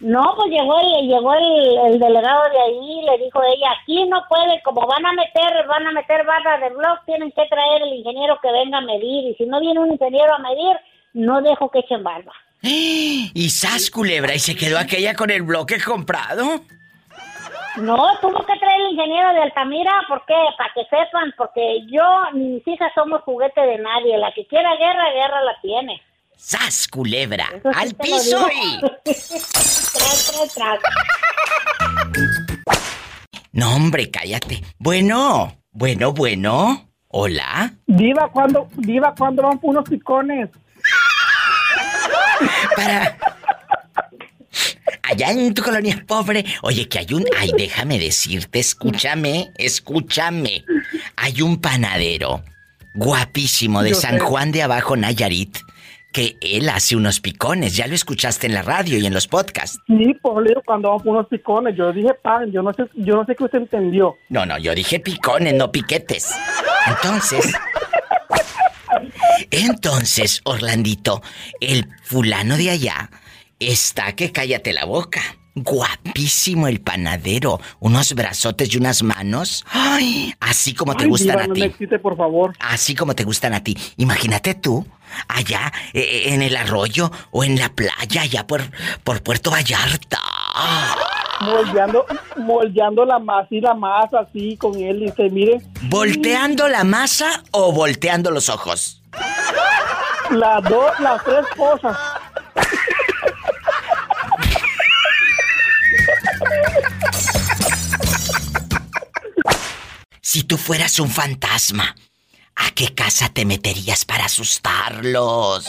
S9: No, pues llegó el, llegó el, el delegado de ahí y le dijo ella, aquí no puede, como van a meter, van a meter barra de blog, tienen que traer el ingeniero que venga a medir. Y si no viene un ingeniero a medir, no dejo que echen barba.
S2: ¿Y sas, culebra? ¿Y se quedó aquella con el bloque comprado?
S9: No, tuvo que traer el ingeniero de Altamira, ¿por qué? Para que sepan, porque yo ni mis hijas somos juguete de nadie. La que quiera guerra, guerra la tiene.
S2: ¡Sas, culebra!
S9: Sí
S2: ¡Al piso y...
S9: tras, tras, tras.
S2: No, hombre, cállate. Bueno, bueno, bueno. ¿Hola?
S10: Diva, ¿cuándo, Diva, ¿cuándo van por unos picones?
S2: Para... Allá en tu colonia pobre. Oye, que hay un... Ay, déjame decirte, escúchame, escúchame. Hay un panadero guapísimo de
S10: Yo
S2: San
S10: sé.
S2: Juan de Abajo, Nayarit, que él hace unos picones. Ya lo escuchaste en la radio y en los podcasts.
S10: Sí, por digo, cuando van por unos picones. Yo dije pan, yo no sé, yo no sé qué usted entendió.
S2: No, no, yo dije picones, no piquetes. Entonces. Entonces, Orlandito, el fulano de allá está que cállate la boca. Guapísimo el panadero. Unos brazotes y unas manos. Ay, así como te
S10: Ay,
S2: gustan
S10: Diva,
S2: a
S10: no
S2: ti.
S10: me excite, por favor.
S2: Así como te gustan a ti. Imagínate tú, allá eh, en el arroyo o en la playa, allá por, por Puerto Vallarta.
S10: Moldeando, moldeando la masa y la masa así con él. Y dice, mire,
S2: ¿Volteando la masa o volteando los ojos?
S10: Las dos, las tres cosas.
S2: Si tú fueras un fantasma, ¿a qué casa te meterías para asustarlos?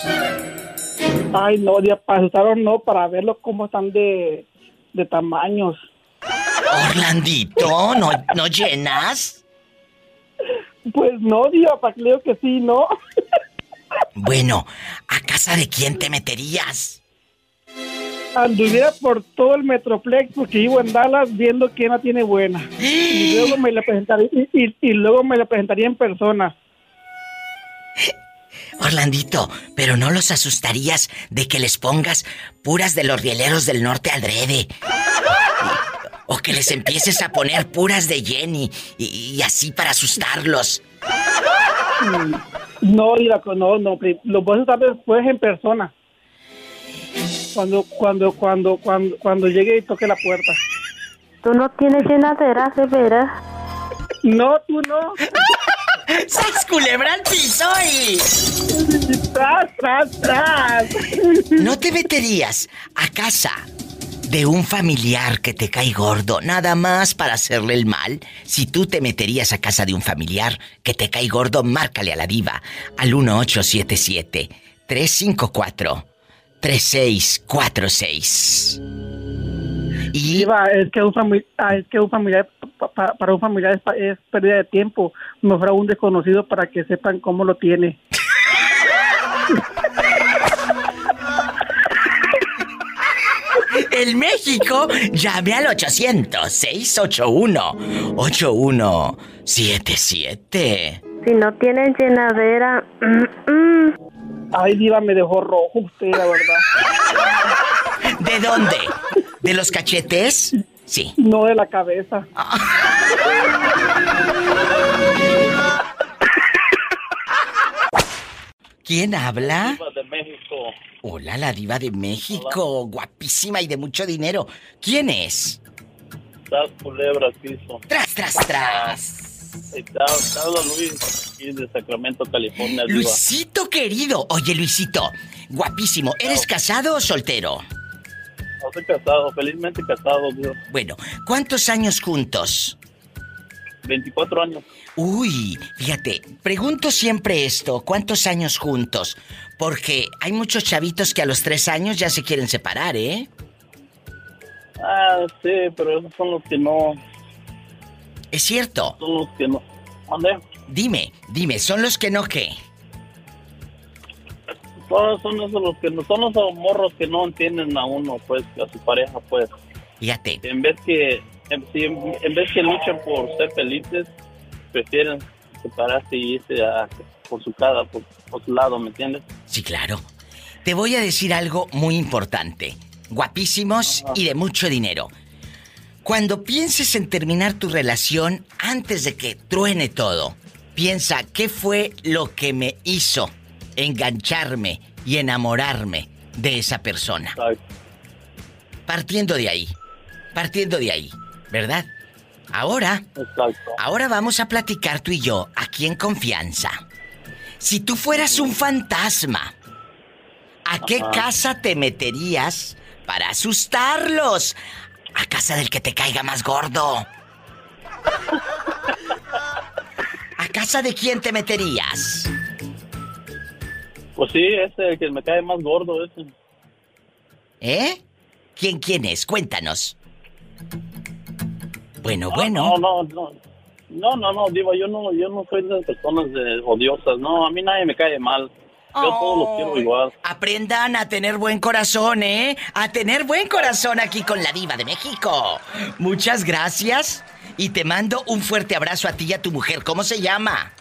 S10: Ay, no, para asustarlos no, para verlos cómo están de, de tamaños.
S2: Orlandito, ¿no, no llenas?
S10: Pues no, Diva, para que sí, no.
S2: Bueno, ¿a casa de quién te meterías?
S10: Anduviera por todo el Metroplex porque vivo en Dallas viendo quién la tiene buena. Y luego me la presentaría, y, luego me la presentaría en persona.
S2: Orlandito, pero no los asustarías de que les pongas puras de los rieleros del norte adrede. O que les empieces a poner puras de Jenny y, y así para asustarlos.
S10: No, no, no, lo puedo estar después en persona. Cuando, cuando, cuando, cuando, cuando llegue y toque la puerta.
S4: Tú no tienes llenadera, de veras.
S10: No, tú no.
S2: ¡Sas culebra al piso y...
S10: ¡Tras, tras, tras!
S2: ¿No te meterías a casa de un familiar que te cae gordo nada más para hacerle el mal? Si tú te meterías a casa de un familiar que te cae gordo, márcale a la diva al 1877 354 3646. Y
S10: Diva, es que un familiar, es que un familiar pa- pa- para un familiar es, es pérdida de tiempo. Mejor a un desconocido para que sepan cómo lo tiene.
S2: en México, llame al 800-681-8177.
S4: Si no tienes llenadera, mm, mm,
S10: Ay, Diva, me dejó rojo usted, la verdad.
S2: ¿De dónde? ¿De los cachetes? Sí.
S10: No de la cabeza.
S2: ¿Quién habla?
S5: de México.
S2: Hola, la diva de México, guapísima y de mucho dinero. ¿Quién es?
S5: Das culebra piso.
S2: Tras, tras, tras.
S5: Habla Luis, aquí de Sacramento, California, Diva.
S2: Luisito querido. Oye, Luisito, guapísimo. ¿Eres casado o soltero?
S5: No soy casado, felizmente casado, Dios.
S2: Bueno, ¿cuántos años juntos?
S5: 24 años.
S2: Uy, fíjate, pregunto siempre esto, ¿cuántos años juntos? Porque hay muchos chavitos que a los tres años ya se quieren separar, ¿eh?
S5: Ah, sí, pero esos son los que no...
S2: Es cierto.
S5: Son los que no... ¿Dónde?
S2: Dime, dime, ¿son los que no qué?
S5: Son, son esos los que no... Son los morros que no entienden a uno, pues, a su pareja, pues.
S2: Fíjate.
S5: En vez que... En, si en, en vez que luchen por ser felices, prefieren separarse y irse a, por su por, por su lado, ¿me entiendes?
S2: Sí, claro. Te voy a decir algo muy importante. Guapísimos y de mucho dinero. Cuando pienses en terminar tu relación, antes de que truene todo, piensa qué fue lo que me hizo engancharme y enamorarme de esa persona. Partiendo de ahí, partiendo de ahí, ¿verdad? Ahora, ahora vamos a platicar tú y yo, aquí en confianza. Si tú fueras un fantasma, ¿a qué
S5: Ajá.
S2: casa te meterías para asustarlos? A casa del que te caiga más gordo. ¿A casa de quién te meterías?
S5: Pues sí, ese el que me cae más gordo, ese.
S2: ¿Eh? ¿Quién quién es? Cuéntanos. Bueno,
S5: No,
S2: bueno.
S5: No, no, no. No, no, no, digo, yo no, yo no soy de personas de odiosas. No, a mí nadie me cae mal. Yo todos los quiero igual.
S2: Aprendan a tener buen corazón, ¿eh? A tener buen corazón aquí con la diva de México. Muchas gracias y te mando un fuerte abrazo a ti y a tu mujer. ¿Cómo se llama?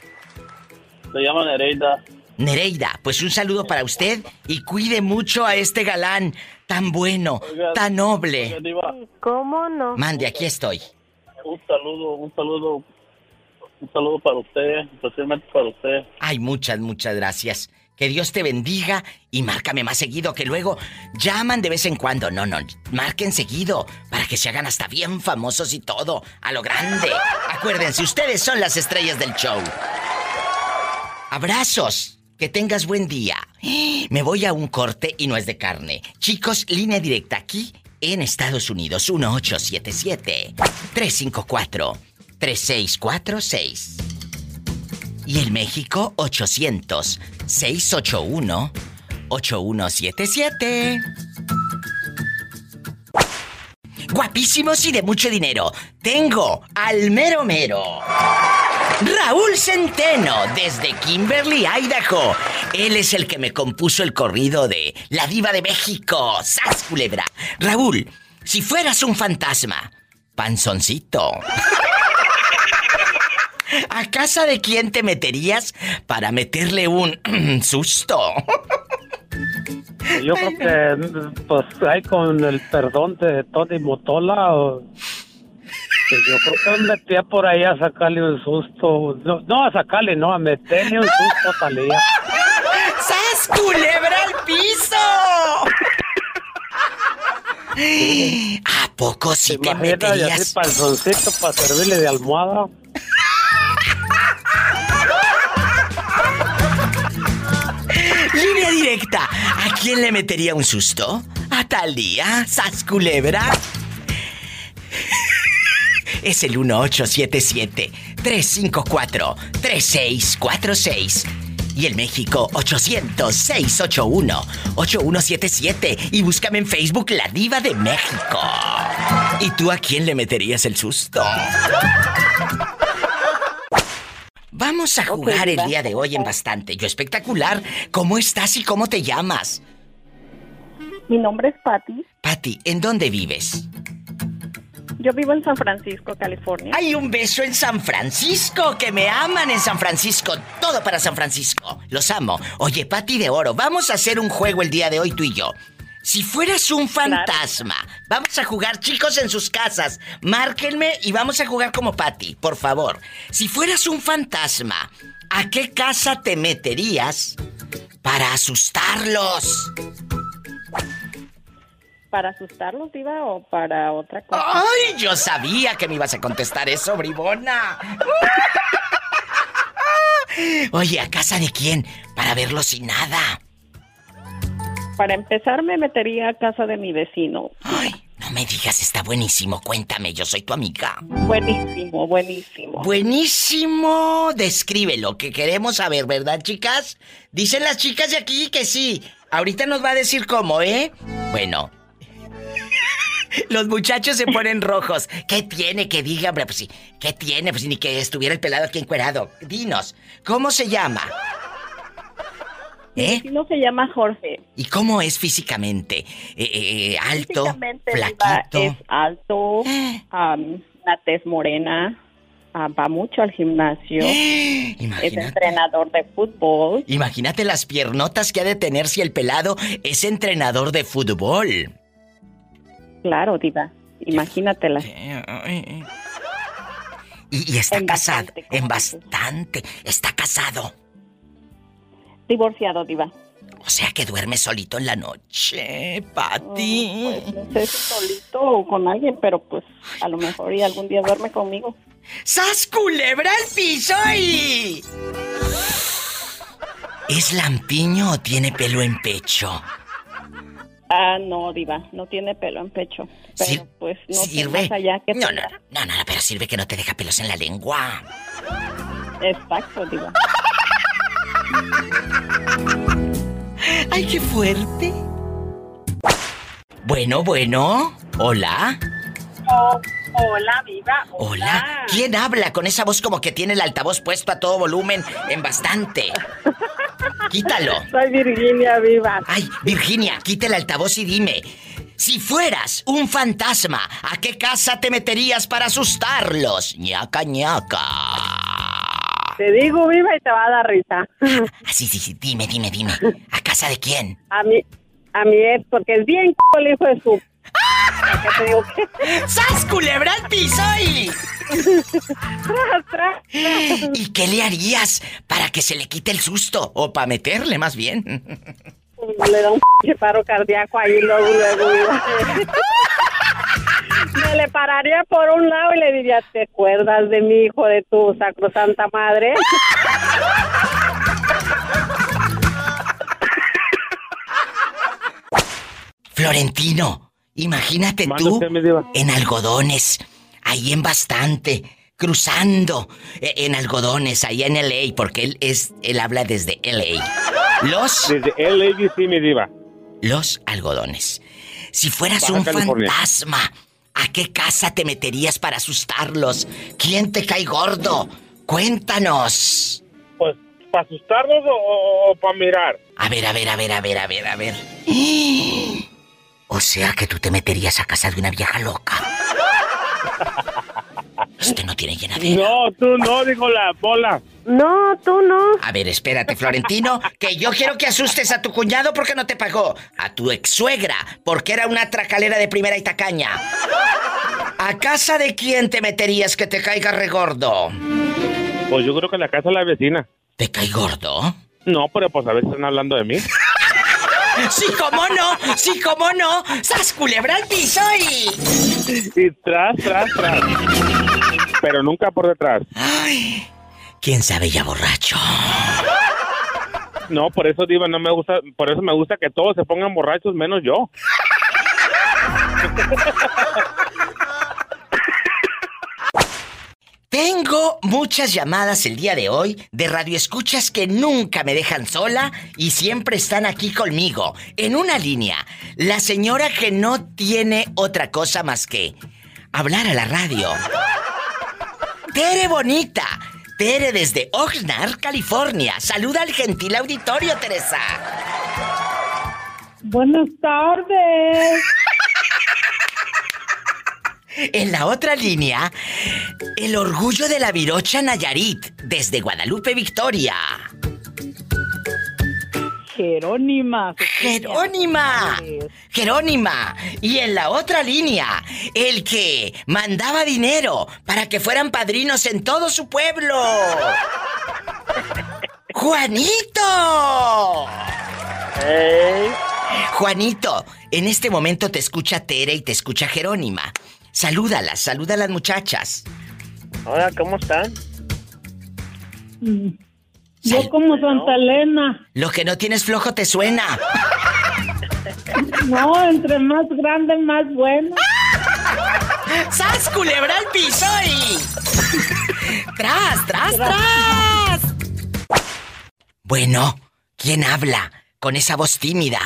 S5: Se llama Nereida.
S2: Nereida, pues un saludo para usted y cuide mucho a este galán tan bueno, tan noble.
S5: Oiga, Diva,
S4: ¿Cómo no?
S2: Mande, aquí estoy.
S5: Un saludo, un saludo, un saludo para usted, especialmente para usted.
S2: Ay, muchas, muchas gracias. Que Dios te bendiga y márcame más seguido, que luego llaman de vez en cuando. No, no, marquen seguido para que se hagan hasta bien famosos y todo, a lo grande. Acuérdense, ustedes son las estrellas del show. Abrazos. Que tengas buen día. Me voy a un corte y no es de carne. Chicos, línea directa aquí en Estados Unidos 1877-354-3646. Y en México 800-681-8177. Guapísimos y de mucho dinero. Tengo al mero mero. Raúl Centeno, desde Kimberly, Idaho. Él es el que me compuso el corrido de La Diva de México. ¡Sas, culebra! Raúl, si fueras un fantasma, panzoncito. ¿A casa de quién te meterías para meterle un susto?
S10: Yo creo que, pues, ahí con el perdón de Tony Motola, o- pues, yo creo que me metía por ahí a sacarle un susto. No, no a sacarle, no, a meterle un susto a Talía.
S2: ¡Sas, culebra al piso! ¿A poco sí te
S10: y
S2: meterías?
S10: así panzoncito para servirle de almohada.
S2: ¿A quién le metería un susto? ¿A Talía? ¿Sas culebra? Es el 1877-354-3646. Y el México 800-681-8177. Y búscame en Facebook La Diva de México. ¿Y tú a quién le meterías el susto? Vamos a jugar el día de hoy en bastante. Yo espectacular. ¿Cómo estás y cómo te llamas?
S11: Mi nombre es Patty.
S2: Patty, ¿en dónde vives?
S11: Yo vivo en San Francisco, California.
S2: Hay un beso en San Francisco, que me aman en San Francisco. Todo para San Francisco. Los amo. Oye, Patty de Oro, vamos a hacer un juego el día de hoy tú y yo. Si fueras un fantasma, vamos a jugar chicos en sus casas. Márquenme y vamos a jugar como Patty, por favor. Si fueras un fantasma, ¿a qué casa te meterías para asustarlos?
S11: ¿Para asustarlos, Diva, o para otra cosa?
S2: ¡Ay! Yo sabía que me ibas a contestar eso, bribona. Oye, ¿a casa de quién? Para verlo sin nada.
S11: Para empezar, me metería a casa de mi vecino.
S2: Ay, no me digas, está buenísimo. Cuéntame, yo soy tu amiga.
S11: Buenísimo, buenísimo.
S2: Buenísimo. Descríbelo, que queremos saber, ¿verdad, chicas? Dicen las chicas de aquí que sí. Ahorita nos va a decir cómo, ¿eh? Bueno. Los muchachos se ponen rojos. ¿Qué tiene que diga, hombre? Pues sí. ¿Qué tiene? Pues ni que estuviera el pelado aquí encuerado. Dinos, ¿cómo se llama? ¿Eh?
S11: No se llama Jorge.
S2: ¿Y cómo es físicamente? Eh, eh, ¿Alto?
S11: Físicamente,
S2: ¿Flaquito?
S11: es alto, am, una tez morena, ah, va mucho al gimnasio, es
S2: Imagínate.
S11: entrenador de fútbol.
S2: Imagínate las piernotas que ha de tener si el pelado es entrenador de fútbol.
S11: Claro, Diva, imagínatela.
S2: Y, y está casado. En bastante. Está casado.
S11: Divorciado, Diva.
S2: O sea que duerme solito en la noche, Pati.
S11: No sé si solito o con alguien, pero pues a lo mejor y algún día duerme conmigo.
S2: ¡Sas culebra al piso y... ¿Es lampiño o tiene pelo en pecho?
S11: Ah, no, Diva, no tiene pelo en pecho. Pero pues no
S2: ¿Sirve?
S11: más allá que
S2: No, no, no, no, pero sirve que no te deja pelos en la lengua.
S11: Exacto, Diva.
S2: ¡Ay, qué fuerte! Bueno, bueno. Hola.
S11: Oh, hola, Viva.
S2: Hola. ¿Quién habla con esa voz como que tiene el altavoz puesto a todo volumen en bastante? Quítalo.
S11: Soy Virginia Viva.
S2: Ay, Virginia, quita el altavoz y dime. Si fueras un fantasma, ¿a qué casa te meterías para asustarlos? ñaca, ñaca.
S11: Te digo Viva y te va a dar risa.
S2: Ah, sí, sí, sí, dime, dime, dime. ¿A casa de quién?
S11: A mi, a mi ex, porque es bien c el hijo de su... ¿Qué te digo que?
S2: ¡Sas, culebra al piso y... ¿Y qué le harías para que se le quite el susto? O para meterle, más bien.
S11: Le da un paro cardíaco ahí luego, luego. Me le pararía por un lado y le diría, ¿te acuerdas de mi hijo, de tu sacrosanta madre?
S2: Florentino, imagínate tú en algodones, ahí en bastante, cruzando eh, en algodones, ahí en LA, porque él es, él habla desde LA. Los.
S12: Desde LA, sí, mi diva.
S2: Los algodones. Si fueras
S12: Baja
S2: un
S12: California.
S2: fantasma, ¿a qué casa te meterías para asustarlos? ¿Quién te cae gordo? Cuéntanos.
S12: Pues, ¿para asustarnos o, para mirar?
S2: A ver, a ver, a ver, a ver, a ver, a ver. O sea que tú te meterías a casa de una vieja loca. Este no tiene llenadera.
S12: No, tú no, dijo la bola.
S4: No, tú no.
S2: A ver, espérate, Florentino, que yo quiero que asustes a tu cuñado porque no te pagó. A tu ex suegra porque era una tracalera de primera y tacaña. ¿A casa de quién te meterías que te caiga regordo?
S12: Pues yo creo que la casa de la vecina.
S2: ¿Te cae gordo?
S12: No, pero pues a veces están hablando de mí.
S2: Sí, cómo no, sí, cómo no. ¡Sas culebra al piso y...
S12: Y tras, tras, tras. Pero nunca por detrás.
S2: Ay, ¿quién sabe ya borracho?
S12: No, por eso, Diva, no me gusta, por eso me gusta que todos se pongan borrachos menos yo.
S2: Tengo muchas llamadas el día de hoy de radioescuchas que nunca me dejan sola y siempre están aquí conmigo. En una línea, la señora que no tiene otra cosa más que hablar a la radio. Tere Bonita. Tere desde Oxnard, California. Saluda al gentil auditorio, Teresa.
S11: Buenas tardes.
S2: En la otra línea, el orgullo de la Virocha Nayarit, desde Guadalupe, Victoria.
S8: Jerónima.
S2: Jerónima. Jerónima. Y en la otra línea, el que mandaba dinero para que fueran padrinos en todo su pueblo. ¡Juanito! Juanito, en este momento te escucha Tere y te escucha Jerónima. Salúdalas, saluda a las muchachas.
S5: Hola, ¿cómo están?
S11: Yo como Santa Elena.
S2: Lo que no tienes flojo te suena.
S11: No, entre más grande, más bueno.
S2: ¡Sas, culebra al piso y... ¡Tras, tras, tras! Bueno, ¿quién habla con esa voz tímida?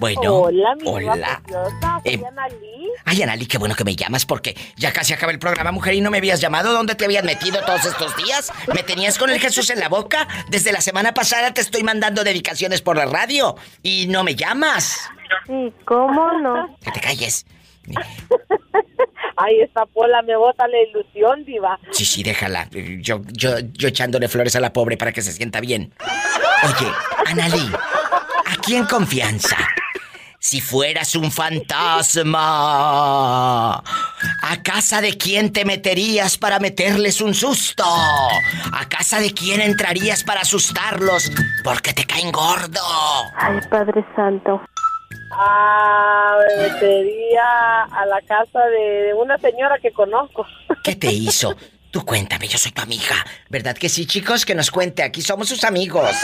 S2: Bueno,
S13: Hola, mi
S2: hola.
S13: preciosa. Soy
S2: Eh,
S13: Analí.
S2: Ay, Anali, qué bueno que me llamas porque ya casi acaba el programa, mujer, y no me habías llamado. ¿Dónde te habías metido todos estos días? ¿Me tenías con el Jesús en la boca? Desde la semana pasada te estoy mandando dedicaciones por la radio y no me llamas.
S4: Sí, ¿cómo no?
S2: Que te calles.
S13: Ay, esta pola me bota la ilusión, diva.
S2: Sí, sí, déjala. Yo, yo, yo echándole flores a la pobre para que se sienta bien. Oye, Analí, aquí en confianza. Si fueras un fantasma, ¿a casa de quién te meterías para meterles un susto? ¿A casa de quién entrarías para asustarlos porque te caen gordo?
S4: Ay, Padre Santo.
S13: Ah, me metería a la casa de una señora que conozco.
S2: ¿Qué te hizo? Tú cuéntame, yo soy tu amiga. ¿Verdad que sí, chicos? Que nos cuente, aquí somos sus amigos.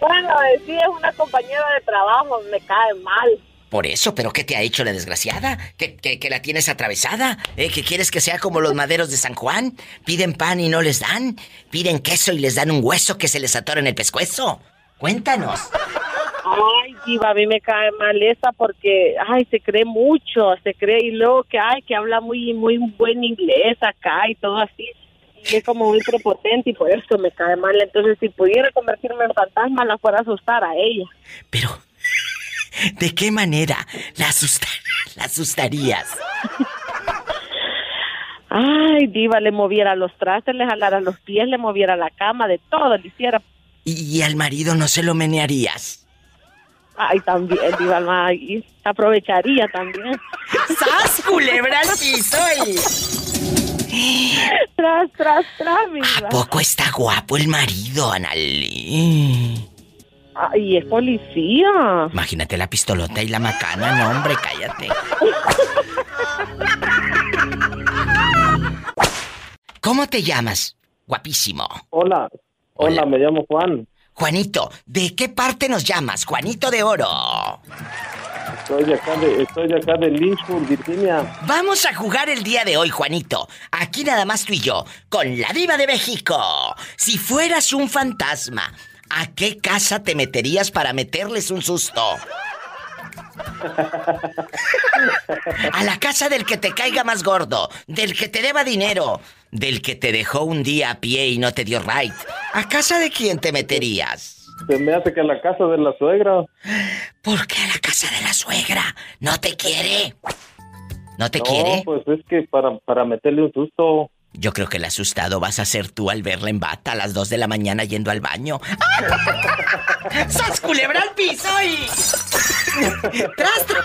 S13: Bueno, sí, es una compañera de trabajo, me cae mal.
S2: Por eso, ¿pero qué te ha hecho la desgraciada? ¿Que, que, que la tienes atravesada? ¿Eh? ¿Que quieres que sea como los maderos de San Juan? ¿Piden pan y no les dan? ¿Piden queso y les dan un hueso que se les atora en el pescuezo? Cuéntanos.
S13: Ay, diva, a mí me cae mal esa porque, ay, se cree mucho, se cree y luego que, ay, que habla muy, muy buen inglés acá y todo así. Es como muy prepotente y por eso me cae mal. Entonces, si pudiera convertirme en fantasma, la fuera a asustar a ella.
S2: ¿De qué manera la, asusta- la asustarías?
S13: Ay, diva, le moviera los trastes, le jalara los pies, le moviera la cama, de todo le hiciera.
S2: ¿Y, y al marido no se lo menearías?
S13: Ay, también, diva, ay, aprovecharía también.
S2: ¡Sas, culebra al piso y...
S13: Tras, tras, tras, mi diva.
S2: Poco está guapo el marido, Analí.
S13: Ay, es policía.
S2: Imagínate la pistolota y la macana. No, hombre, cállate. ¿Cómo te llamas? Guapísimo.
S14: Hola, hola, me llamo Juan.
S2: Juanito, ¿de qué parte nos llamas? Juanito de Oro.
S14: Estoy acá de Lynchburg, Virginia.
S2: Vamos a jugar el día de hoy, Juanito. Aquí nada más tú y yo, con la diva de México. Si fueras un fantasma, ¿a qué casa te meterías para meterles un susto? A la casa del que te caiga más gordo, del que te deba dinero, del que te dejó un día a pie y no te dio right. ¿A casa de quién te meterías?
S14: Se me hace que a la casa de la suegra.
S2: ¿Por qué a la casa de la suegra? ¿No te quiere? ¿No te
S14: no,
S2: quiere?
S14: pues es que para, para meterle un susto.
S2: Yo creo que el asustado vas a ser tú al verla en bata a las 2 de la mañana yendo al baño. ¡Sas culebra al piso y... ¡Tras, tras!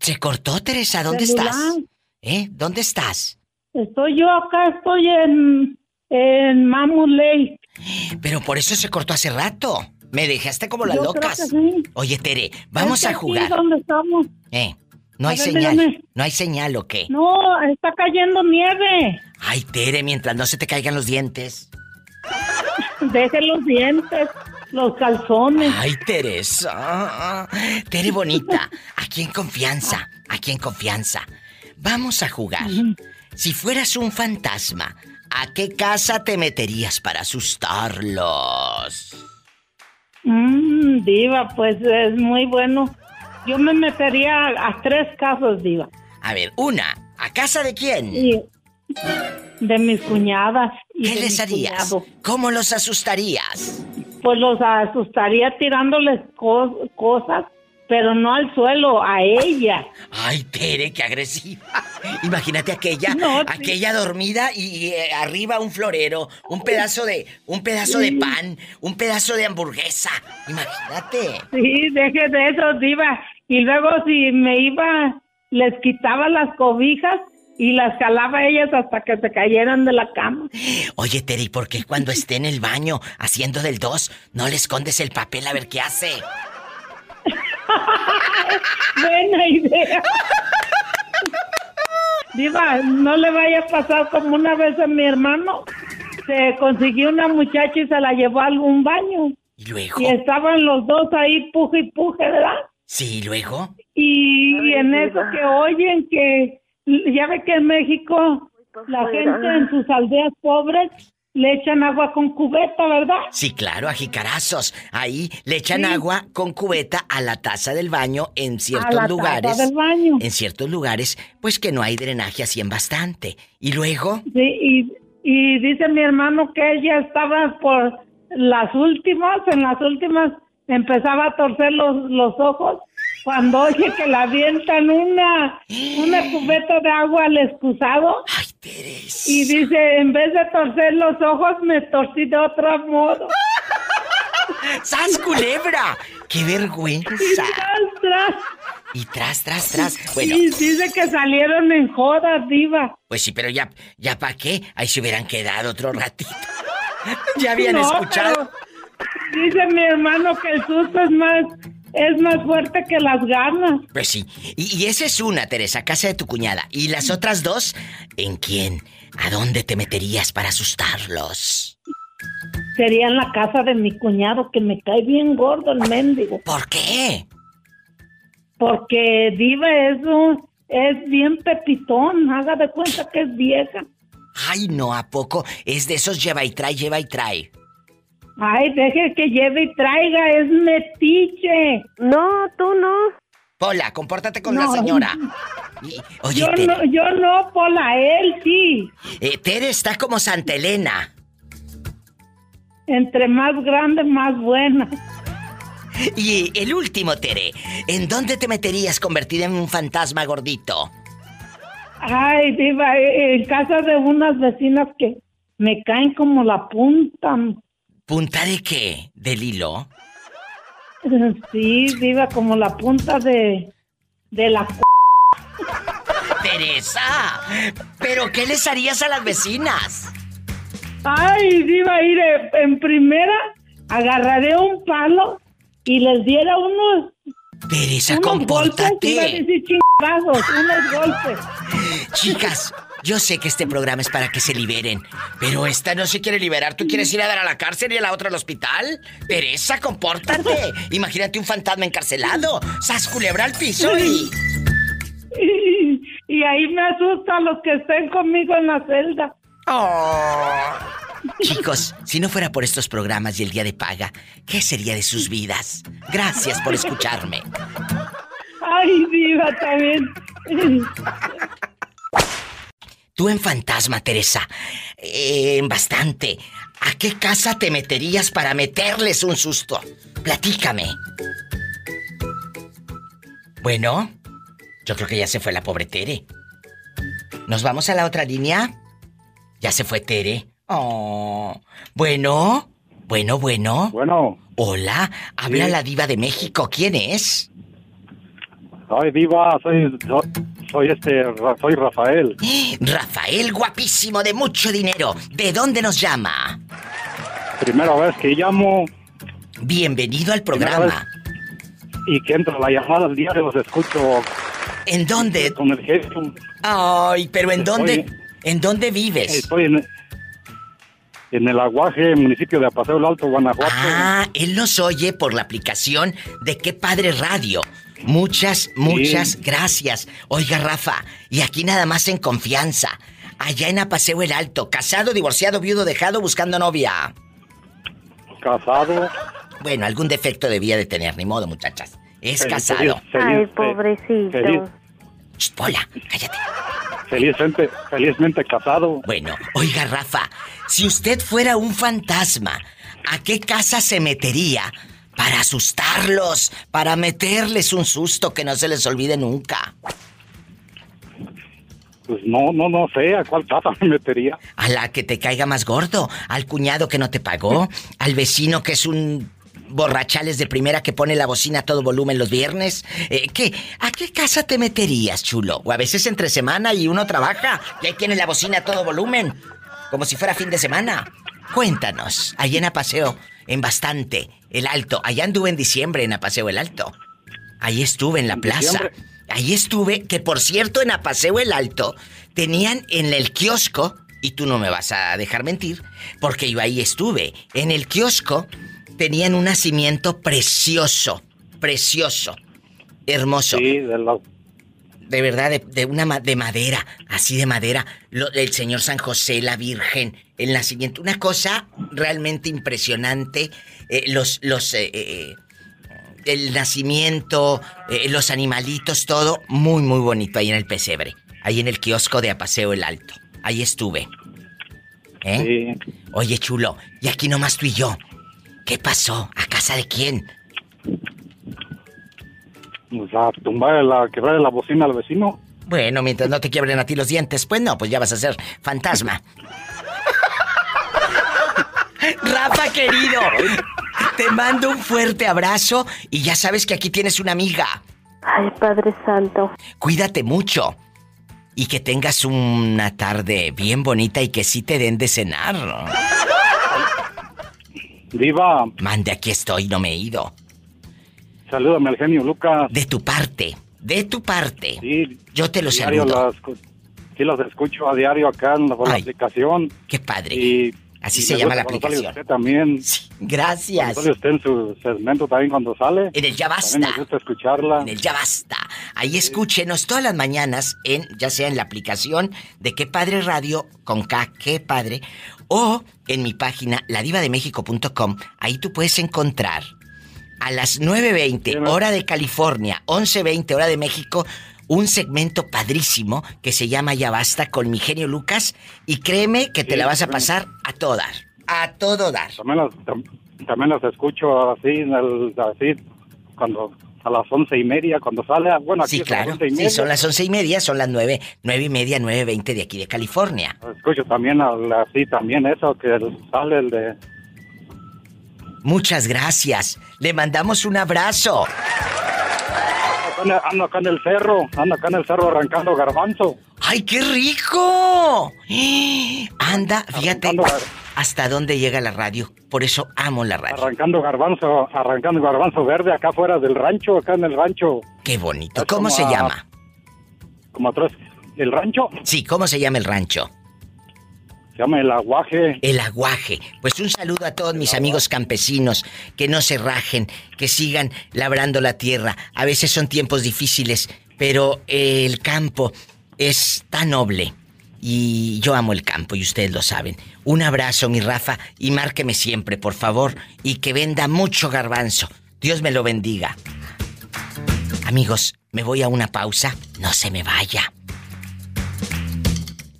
S2: Se cortó, Teresa. ¿Dónde estás? ¿Eh? ¿Dónde estás?
S15: Estoy yo acá, estoy en, en Mammoth Lake.
S2: Pero por eso se cortó hace rato. Me dejaste como las
S15: Yo creo
S2: locas.
S15: que sí.
S2: Oye, Tere, vamos
S15: Es
S2: a
S15: aquí
S2: jugar.
S15: donde estamos?
S2: ¿Eh? ¿No
S15: A
S2: hay
S15: ver,
S2: señal?
S15: dígame.
S2: ¿No hay señal o qué?
S15: No, está cayendo nieve.
S2: Ay, Tere, mientras no se te caigan los dientes.
S15: Deje los dientes, los calzones.
S2: Ay, Teresa. Tere bonita. Aquí en confianza. Aquí en confianza. Vamos a jugar. Si fueras un fantasma, ¿a qué casa te meterías para asustarlos?
S15: Mm, diva, pues es muy bueno. Yo me metería a tres casas, diva.
S2: A ver, una. ¿A casa de quién?
S15: De mis cuñadas. y
S2: ¿Qué les harías?
S15: cuñado.
S2: ¿Cómo los asustarías?
S15: Pues los asustaría tirándoles co- cosas, pero no al suelo, a ella.
S2: Ay, Tere, qué agresiva. Imagínate aquella,
S15: No,
S2: aquella dormida y, eh, arriba un florero, un pedazo de, un pedazo de pan, un pedazo de hamburguesa. Imagínate.
S15: Sí, deje de eso, diva. Y luego si me iba, les quitaba las cobijas y las jalaba a ellas hasta que se cayeran de la cama.
S2: Oye, Tere, ¿y por qué cuando esté en el baño haciendo del dos no le escondes el papel a ver qué hace?
S15: Buena idea. Diva, no le vaya a pasar como una vez a mi hermano. Se consiguió una muchacha y se la llevó a algún baño.
S2: ¿Y luego?
S15: Y estaban los dos ahí, puje y puje, ¿verdad?
S2: Sí, luego.
S15: Y,
S4: Ay,
S15: en
S4: diva.
S15: eso que oyen que ya ve que en México la
S4: fuera.
S15: gente en sus aldeas pobres le echan agua con cubeta, ¿verdad?
S2: Sí, claro, a jicarazos. Ahí le echan agua con cubeta a la taza del baño en ciertos
S15: la taza
S2: lugares.
S15: del baño.
S2: En ciertos lugares, pues que no hay drenaje así en bastante. Y luego,
S15: Sí, y, y dice mi hermano que él ya estaba por las últimas, en las últimas empezaba a torcer los, los ojos cuando oye que le avientan una, una cubeta de agua al excusado.
S2: Ay, Teres.
S15: Y dice, en vez de torcer los ojos, me torcí de otro modo.
S2: ¡Sas culebra! ¡Qué
S15: Y
S2: vergüenza!
S15: tras, tras.
S2: Y tras, tras, tras. Bueno,
S15: Y dice que salieron en jodas, diva.
S2: pues sí, pero ya, ya para qué. Ahí se hubieran quedado otro ratito. Ya habían
S15: No,
S2: escuchado.
S15: pero Dice mi hermano que el susto es más, es más fuerte que las ganas.
S2: Pues sí. Y, y esa es una, Teresa, casa de tu cuñada. ¿Y las otras dos? ¿En quién? ¿A dónde te meterías para asustarlos?
S15: Sería en la casa de mi cuñado que me cae bien gordo el mendigo.
S2: ¿Por qué?
S15: Porque Diva es un, es bien pepitón, haga de cuenta que es vieja.
S2: Ay, no, ¿a poco? Es de esos lleva y trae, lleva y trae.
S15: Ay, deje que lleve y traiga, es metiche.
S4: No, tú no.
S2: Pola, compórtate con la señora. Oye,
S15: yo
S2: Tere,
S15: no, yo no, Pola, él sí.
S2: eh, Tere está como Santa Elena.
S15: Entre más grande, más buena.
S2: Y el último, Tere, ¿en dónde te meterías convertida en un fantasma gordito?
S15: Ay, Diva, en casa de unas vecinas que me caen como la punta.
S2: ¿Punta de qué? ¿Del hilo?
S15: Sí, Diva, como la punta de, de la...
S2: ¡Teresa! ¿Pero qué les harías a las vecinas?
S15: Ay, Diva, mire, en primera agarraré un palo y les diera unos,
S2: Teresa,
S15: unos golpes, iba a
S2: compórtate.
S15: decir unos golpes.
S2: Chicas, yo sé que este programa es para que se liberen, pero esta no se quiere liberar. ¿Tú quieres ir a dar a la cárcel y a la otra al hospital? Teresa, compórtate. Imagínate un fantasma encarcelado. Sas culebra al piso y...
S15: Y, y ahí me asusta a los que estén conmigo en la celda.
S2: Oh. Chicos, si no fuera por estos programas y el día de paga, ¿qué sería de sus vidas? Gracias por escucharme.
S15: Ay, Diva, también.
S2: Tú en fantasma, Teresa, eh, en bastante. ¿A qué casa te meterías para meterles un susto? Platícame. Bueno, yo creo que ya se fue la pobre Tere. ¿Nos vamos a la otra línea? Ya se fue Tere. Oh. Bueno, bueno, bueno.
S12: Bueno.
S2: Hola, habla
S12: Sí.
S2: la diva de México. ¿Quién es?
S12: Ay, Diva, soy, soy, este, soy Rafael.
S2: Rafael, guapísimo, de mucho dinero. ¿De dónde nos llama?
S12: Primera vez que llamo
S2: Bienvenido al programa.
S12: y que entra la llamada al diario, los escucho
S2: ¿En dónde?
S12: con el genio.
S2: Ay, pero ¿en
S12: Estoy-
S2: dónde? ¿En dónde vives?
S12: Estoy en, en el Aguaje, municipio de Apaseo el Alto, Guanajuato.
S2: Ah, él nos oye por la aplicación de Qué Padre Radio. Muchas, muchas gracias. Oiga, Rafa, y aquí nada más en confianza. Allá en Apaseo el Alto, casado, divorciado, viudo, dejado, buscando novia.
S12: Casado.
S2: Bueno, algún defecto debía de tener, ni modo, muchachas. Es
S12: Feliz,
S2: casado.
S12: feliz,
S4: Ay,
S12: fe-
S4: pobrecito.
S12: feliz.
S2: Shh, Pola, cállate.
S12: Felizmente, felizmente casado.
S2: Bueno, oiga, Rafa, si usted fuera un fantasma, ¿a qué casa se metería para asustarlos, para meterles un susto que no se les olvide nunca?
S12: Pues no, no, no sé a cuál casa me metería.
S2: A la que te caiga más gordo, al cuñado que no te pagó, al vecino que es un borrachales de primera que pone la bocina a todo volumen los viernes. Eh, ¿Qué? ¿A qué casa te meterías, chulo? O a veces entre semana y uno trabaja y ahí tiene la bocina a todo volumen, como si fuera fin de semana. Cuéntanos, allá en Apaseo, en Bastante, El Alto. Allá anduve en diciembre en Apaseo El Alto. Ahí estuve en la
S12: ¿En
S2: plaza. Ahí estuve, que por cierto en Apaseo el Alto tenían en el kiosco, y tú no me vas a dejar mentir, porque yo ahí estuve, en el kiosco tenían un nacimiento precioso, precioso. Hermoso.
S16: Sí, de los...
S2: De verdad, de, de una ma- de madera, así de madera. Lo- el Señor San José, la Virgen, el nacimiento. Una cosa realmente impresionante. Eh, los, los, eh, eh, el nacimiento, eh, los animalitos, todo muy, muy bonito ahí en el pesebre. Ahí en el kiosco de Apaseo el Alto. Ahí estuve. ¿Eh? Oye, chulo, y aquí nomás tú y yo. ¿Qué pasó? ¿A casa de quién?
S16: Sea, tumbar la, quebrar la bocina al vecino.
S2: Bueno, mientras no te quiebren a ti los dientes, pues no, pues ya vas a ser fantasma. Rafa querido, te mando un fuerte abrazo y ya sabes que aquí tienes una amiga.
S4: Ay, Padre Santo.
S2: Cuídate mucho y que tengas una tarde bien bonita y que sí te den de cenar.
S16: Diva.
S2: Mande, aquí estoy, no me he ido.
S16: Salúdame al genio Lucas.
S2: De tu parte, de tu parte.
S16: Sí.
S2: Yo te lo saludo.
S16: las- sí, los escucho a diario acá en la, por la
S2: Ay,
S16: aplicación.
S2: Qué padre.
S16: Y,
S2: Así
S16: y
S2: se llama la aplicación.
S16: usted también.
S2: Gracias.
S16: Cuando sale usted en su segmento también cuando sale.
S2: En el Ya Basta.
S16: También me gusta escucharla.
S2: En el Ya Basta. Ahí escúchenos todas las mañanas en, ya sea en la aplicación de Qué Padre Radio con K, Qué Padre, o en mi página ladivademexico.com. Ahí tú puedes encontrar a las 9.20 hora de California, 11.20 hora de México, un segmento padrísimo que se llama Ya Basta con mi genio Lucas y créeme que te la vas a pasar a todo dar. A todo dar.
S16: También las, tam- también las escucho así, el, así, cuando a las once y media, cuando sale. Bueno, aquí
S2: Sí,
S16: las
S2: claro.
S16: once y
S2: Sí, son las once y media, son las nueve, nueve y media, nueve veinte de aquí de California.
S16: Escucho también así, también eso, que sale el de...
S2: Muchas gracias. Le mandamos un abrazo.
S16: Ando acá en el- cerro, ando acá en el cerro arrancando garbanzo.
S2: ¡Ay, qué rico! Anda, fíjate hasta dónde llega la radio. Por eso amo la radio.
S16: Arrancando garbanzo, arrancando garbanzo verde acá fuera del rancho, acá en el rancho.
S2: Qué bonito.
S16: Es
S2: ¿Cómo se
S16: a-
S2: llama?
S16: Como atrás. ¿El rancho?
S2: Sí, ¿cómo se llama el rancho?
S16: Se llama El Aguaje.
S2: El aguaje. Pues un saludo a todos mis amigos campesinos, que no se rajen, que sigan labrando la tierra. A veces son tiempos difíciles, pero el campo es tan noble. Y yo amo el campo y ustedes lo saben. Un abrazo, mi Rafa, y márqueme siempre, por favor, y que venda mucho garbanzo. Dios me lo bendiga. Amigos, me voy a una pausa. No se me vaya.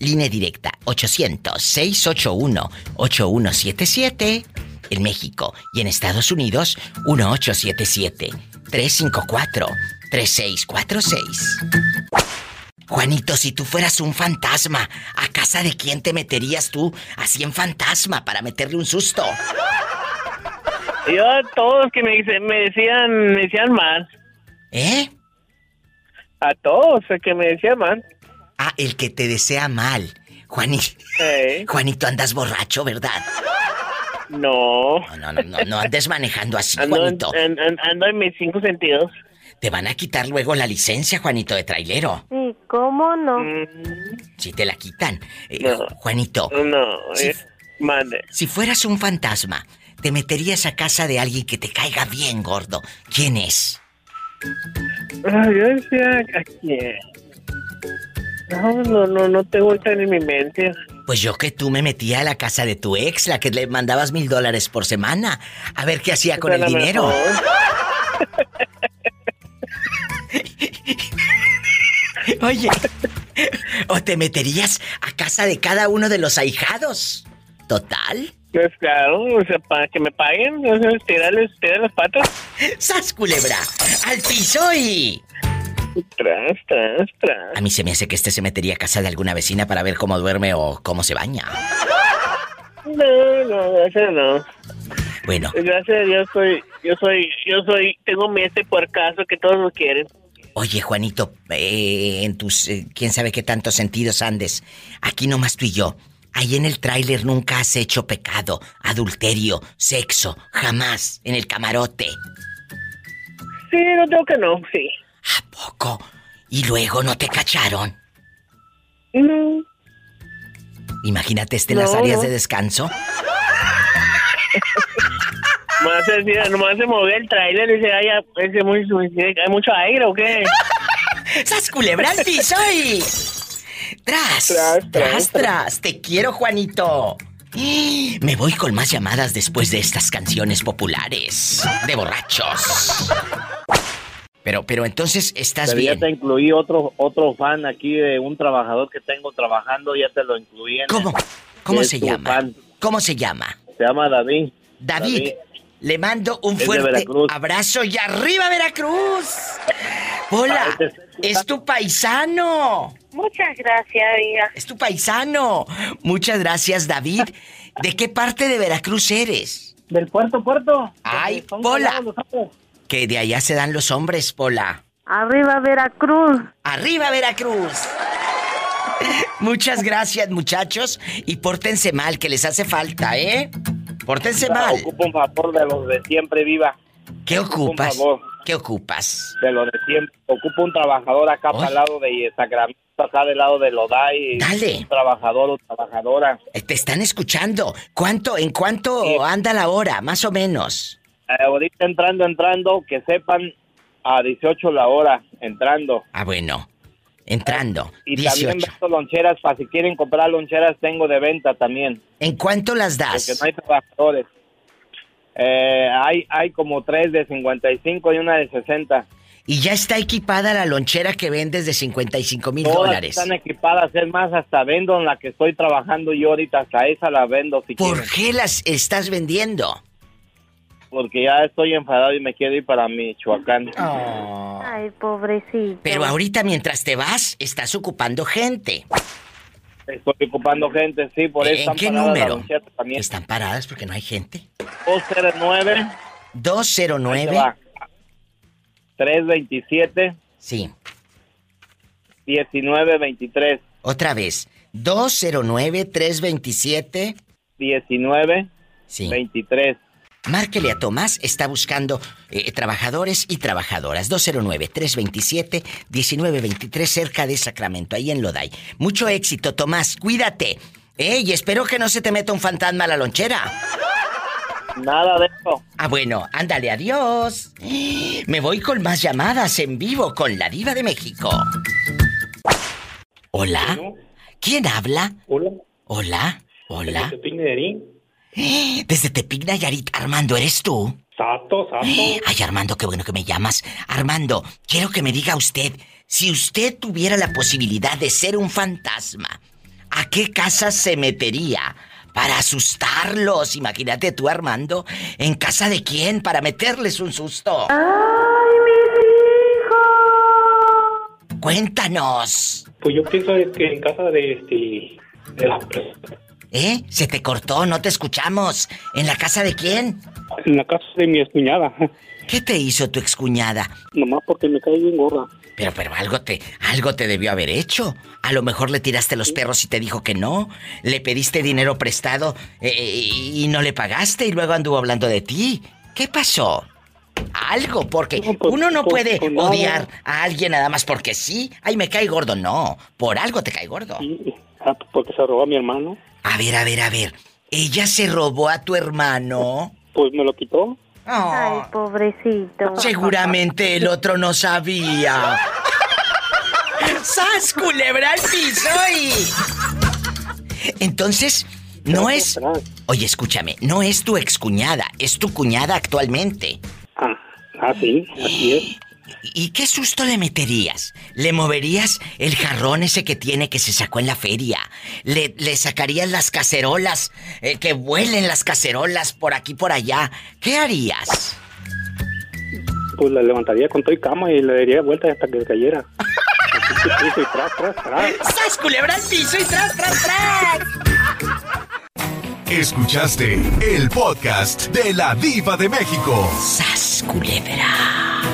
S2: Línea directa 800-681-8177 en México y en Estados Unidos 1877-354-3646. Juanito, si tú fueras un fantasma, ¿a casa de quién te meterías tú así en fantasma para meterle un susto?
S17: Yo a todos que me, decían, me decían mal.
S2: ¿Eh?
S17: A todos que me decían mal.
S2: Ah, el que te desea mal. Juanito. Juanito, andas borracho, ¿verdad?
S17: No.
S2: No, no, no, no andes manejando así,
S17: Ando,
S2: Juanito.
S17: en- en- ando en mis cinco sentidos.
S2: Te van a quitar luego la licencia, Juanito, de trailero.
S4: Sí, ¿cómo no?
S2: Si te la quitan. Eh, Juanito.
S17: No,
S2: Si,
S17: eh, mande.
S2: si fueras un fantasma, ¿te meterías a casa de alguien que te caiga bien gordo? ¿Quién es?
S17: Ah, yo decía, ¿a quién? No, no, no, no tengo ahorita en mi mente.
S2: Pues yo que tú me metía a la casa de tu ex, la que le mandabas mil dólares por semana. A ver qué hacía con el dinero. Oye, ¿o te meterías a casa de cada uno de los ahijados? Total.
S17: Pues claro, o sea, para que me paguen, tirarles, tirar las patas.
S2: ¡Sas, culebra! ¡Al piso y...
S17: Tras, tras, tras.
S2: A mí se me hace que este se metería a casa de alguna vecina para ver cómo duerme o cómo se baña.
S17: No, no, gracias no.
S2: Bueno,
S17: Gracias a Dios soy, yo soy, yo soy, tengo mi este por caso que todos lo quieren.
S2: oye, Juanito, eh, en tus eh, quién sabe qué tantos sentidos andes, aquí nomás tú y yo. Ahí en el tráiler nunca has hecho pecado, adulterio, sexo, jamás, en el camarote.
S17: Sí, no tengo que no, sí.
S2: Poco. Y luego no te cacharon.
S17: No.
S2: Imagínate este en las
S17: No,
S2: áreas
S17: no.
S2: de descanso.
S17: Nomás se, nomás se movió el trailer y dice, ay, ese muy, ¿hay mucho aire o qué?
S2: ¡Sas culebra al piso y... ¡Tras!
S17: Tras,
S2: ¡Tras,
S17: tras.
S2: tras! ¡Te quiero, Juanito! Me voy con más llamadas después de estas canciones populares de borrachos. Pero, pero entonces estás
S18: Pero ya
S2: bien.
S18: te incluí otro otro fan aquí de un trabajador que tengo trabajando, ya te lo incluí. En
S2: ¿Cómo? ¿Cómo se llama?
S18: fan.
S2: ¿Cómo se llama?
S18: Se llama David.
S2: David. Le mando un
S18: Es
S2: fuerte abrazo y arriba Veracruz. Hola,
S18: Ay, te-
S2: es tu paisano.
S9: Muchas gracias, amiga.
S2: Es tu paisano. Muchas gracias, David. ¿De qué parte de Veracruz eres?
S17: Del puerto, puerto.
S2: Ay,
S17: Son
S2: Que de allá se dan los hombres, Pola.
S4: Arriba Veracruz.
S2: ¡Arriba, Veracruz! Muchas gracias, muchachos. Y pórtense mal, que les hace falta, ¿eh? Pórtense mal.
S18: Ocupo un favor de los de siempre viva.
S2: ¿Qué ocupas?
S18: Un favor
S2: ¿Qué ocupas?
S18: de los de siempre. Ocupo un trabajador acá para el lado de Sacramento, acá del lado de Lodai.
S2: Dale.
S18: Un trabajador o trabajadora.
S2: Eh, Te están escuchando. ¿Cuánto, en cuánto anda la hora, más o menos?
S18: Eh, ahorita entrando, entrando, que sepan a 18 la hora, entrando.
S2: Ah, bueno. Entrando.
S18: Y también
S2: 18.
S18: vendo loncheras, para si quieren comprar loncheras, tengo de venta también.
S2: ¿En cuánto las
S18: Porque
S2: das?
S18: no hay trabajadores. Eh, hay, hay como tres de 55 y una de 60.
S2: Y ya está equipada la lonchera que vendes de 55 mil dólares.
S18: están equipadas, es más, hasta vendo en la que estoy trabajando yo ahorita, hasta esa la vendo si
S2: ¿Por
S18: quieren.
S2: qué las estás vendiendo?
S18: Porque ya estoy enfadado y me quiero ir para Michoacán.
S4: Ay, pobrecito.
S2: Pero ahorita mientras te vas, estás ocupando gente.
S18: Estoy ocupando gente, sí, por eso
S2: ¿En
S18: están
S2: qué número?
S18: también.
S2: Están paradas porque no hay gente.
S18: 209
S2: 209.
S18: 327
S2: Sí.
S18: 1923
S2: Otra vez. 209-327.
S18: 19
S2: Sí.
S18: 23
S2: Márquele a Tomás, está buscando eh, trabajadores y trabajadoras. 209-327-1923, cerca de Sacramento, ahí en Loday. Mucho éxito, Tomás, cuídate. Eh, y espero que no se te meta un fantasma a la lonchera.
S18: Nada de eso.
S2: Ah, bueno, ándale, adiós. Me voy con más llamadas en vivo con la diva de México. Hola. ¿Quién habla?
S19: Hola.
S2: Hola. Hola. Desde Tepic Nayarit, Armando, ¿eres tú?
S19: Sato, sato.
S2: Ay, Armando, qué bueno que me llamas. Armando, quiero que me diga usted, si usted tuviera la posibilidad de ser un fantasma, ¿a qué casa se metería? Para asustarlos. Imagínate tú, Armando, ¿en casa de quién? Para meterles un susto.
S4: ¡Ay, mis hijos!
S2: Cuéntanos.
S19: Pues yo pienso que en casa de este. de la
S2: ¿Eh? Se te cortó, no te escuchamos. ¿En la casa de quién?
S19: En la casa de mi excuñada.
S2: ¿Qué te hizo tu excuñada?
S19: Nomás porque me cae bien gorda.
S2: Pero, pero algo te, algo te debió haber hecho. A lo mejor le tiraste los perros y te dijo que no. Le pediste dinero prestado eh, y no le pagaste y luego anduvo hablando de ti. ¿Qué pasó? Algo, porque uno no
S19: pues,
S2: puede
S19: pues
S2: odiar a alguien nada más porque sí. Ay, me cae gordo. No, por algo te cae gordo.
S19: Ah, porque se robó a mi hermano.
S2: A ver, a ver, a ver. ¿Ella se robó a tu hermano?
S19: Pues me lo quitó.
S4: Ay, pobrecito.
S2: Seguramente el otro no sabía. ¡Sas, culebra al piso y... Entonces, no es... Oye, escúchame, no es tu excuñada, es tu cuñada actualmente.
S19: Ah, ah, sí, así es.
S2: ¿Y qué susto le meterías? ¿Le moverías el jarrón ese que tiene que se sacó en la feria? ¿Le, le sacarías las cacerolas? eh, que vuelen las cacerolas por aquí por allá. ¿Qué harías?
S19: Pues la levantaría con todo y cama y le daría vueltas hasta que cayera. Piso y tras, tras, tras.
S2: ¡Sas, culebra al piso y tras, tras, tras!
S1: Escuchaste el podcast de la diva de México.
S2: ¡Sas, culebra!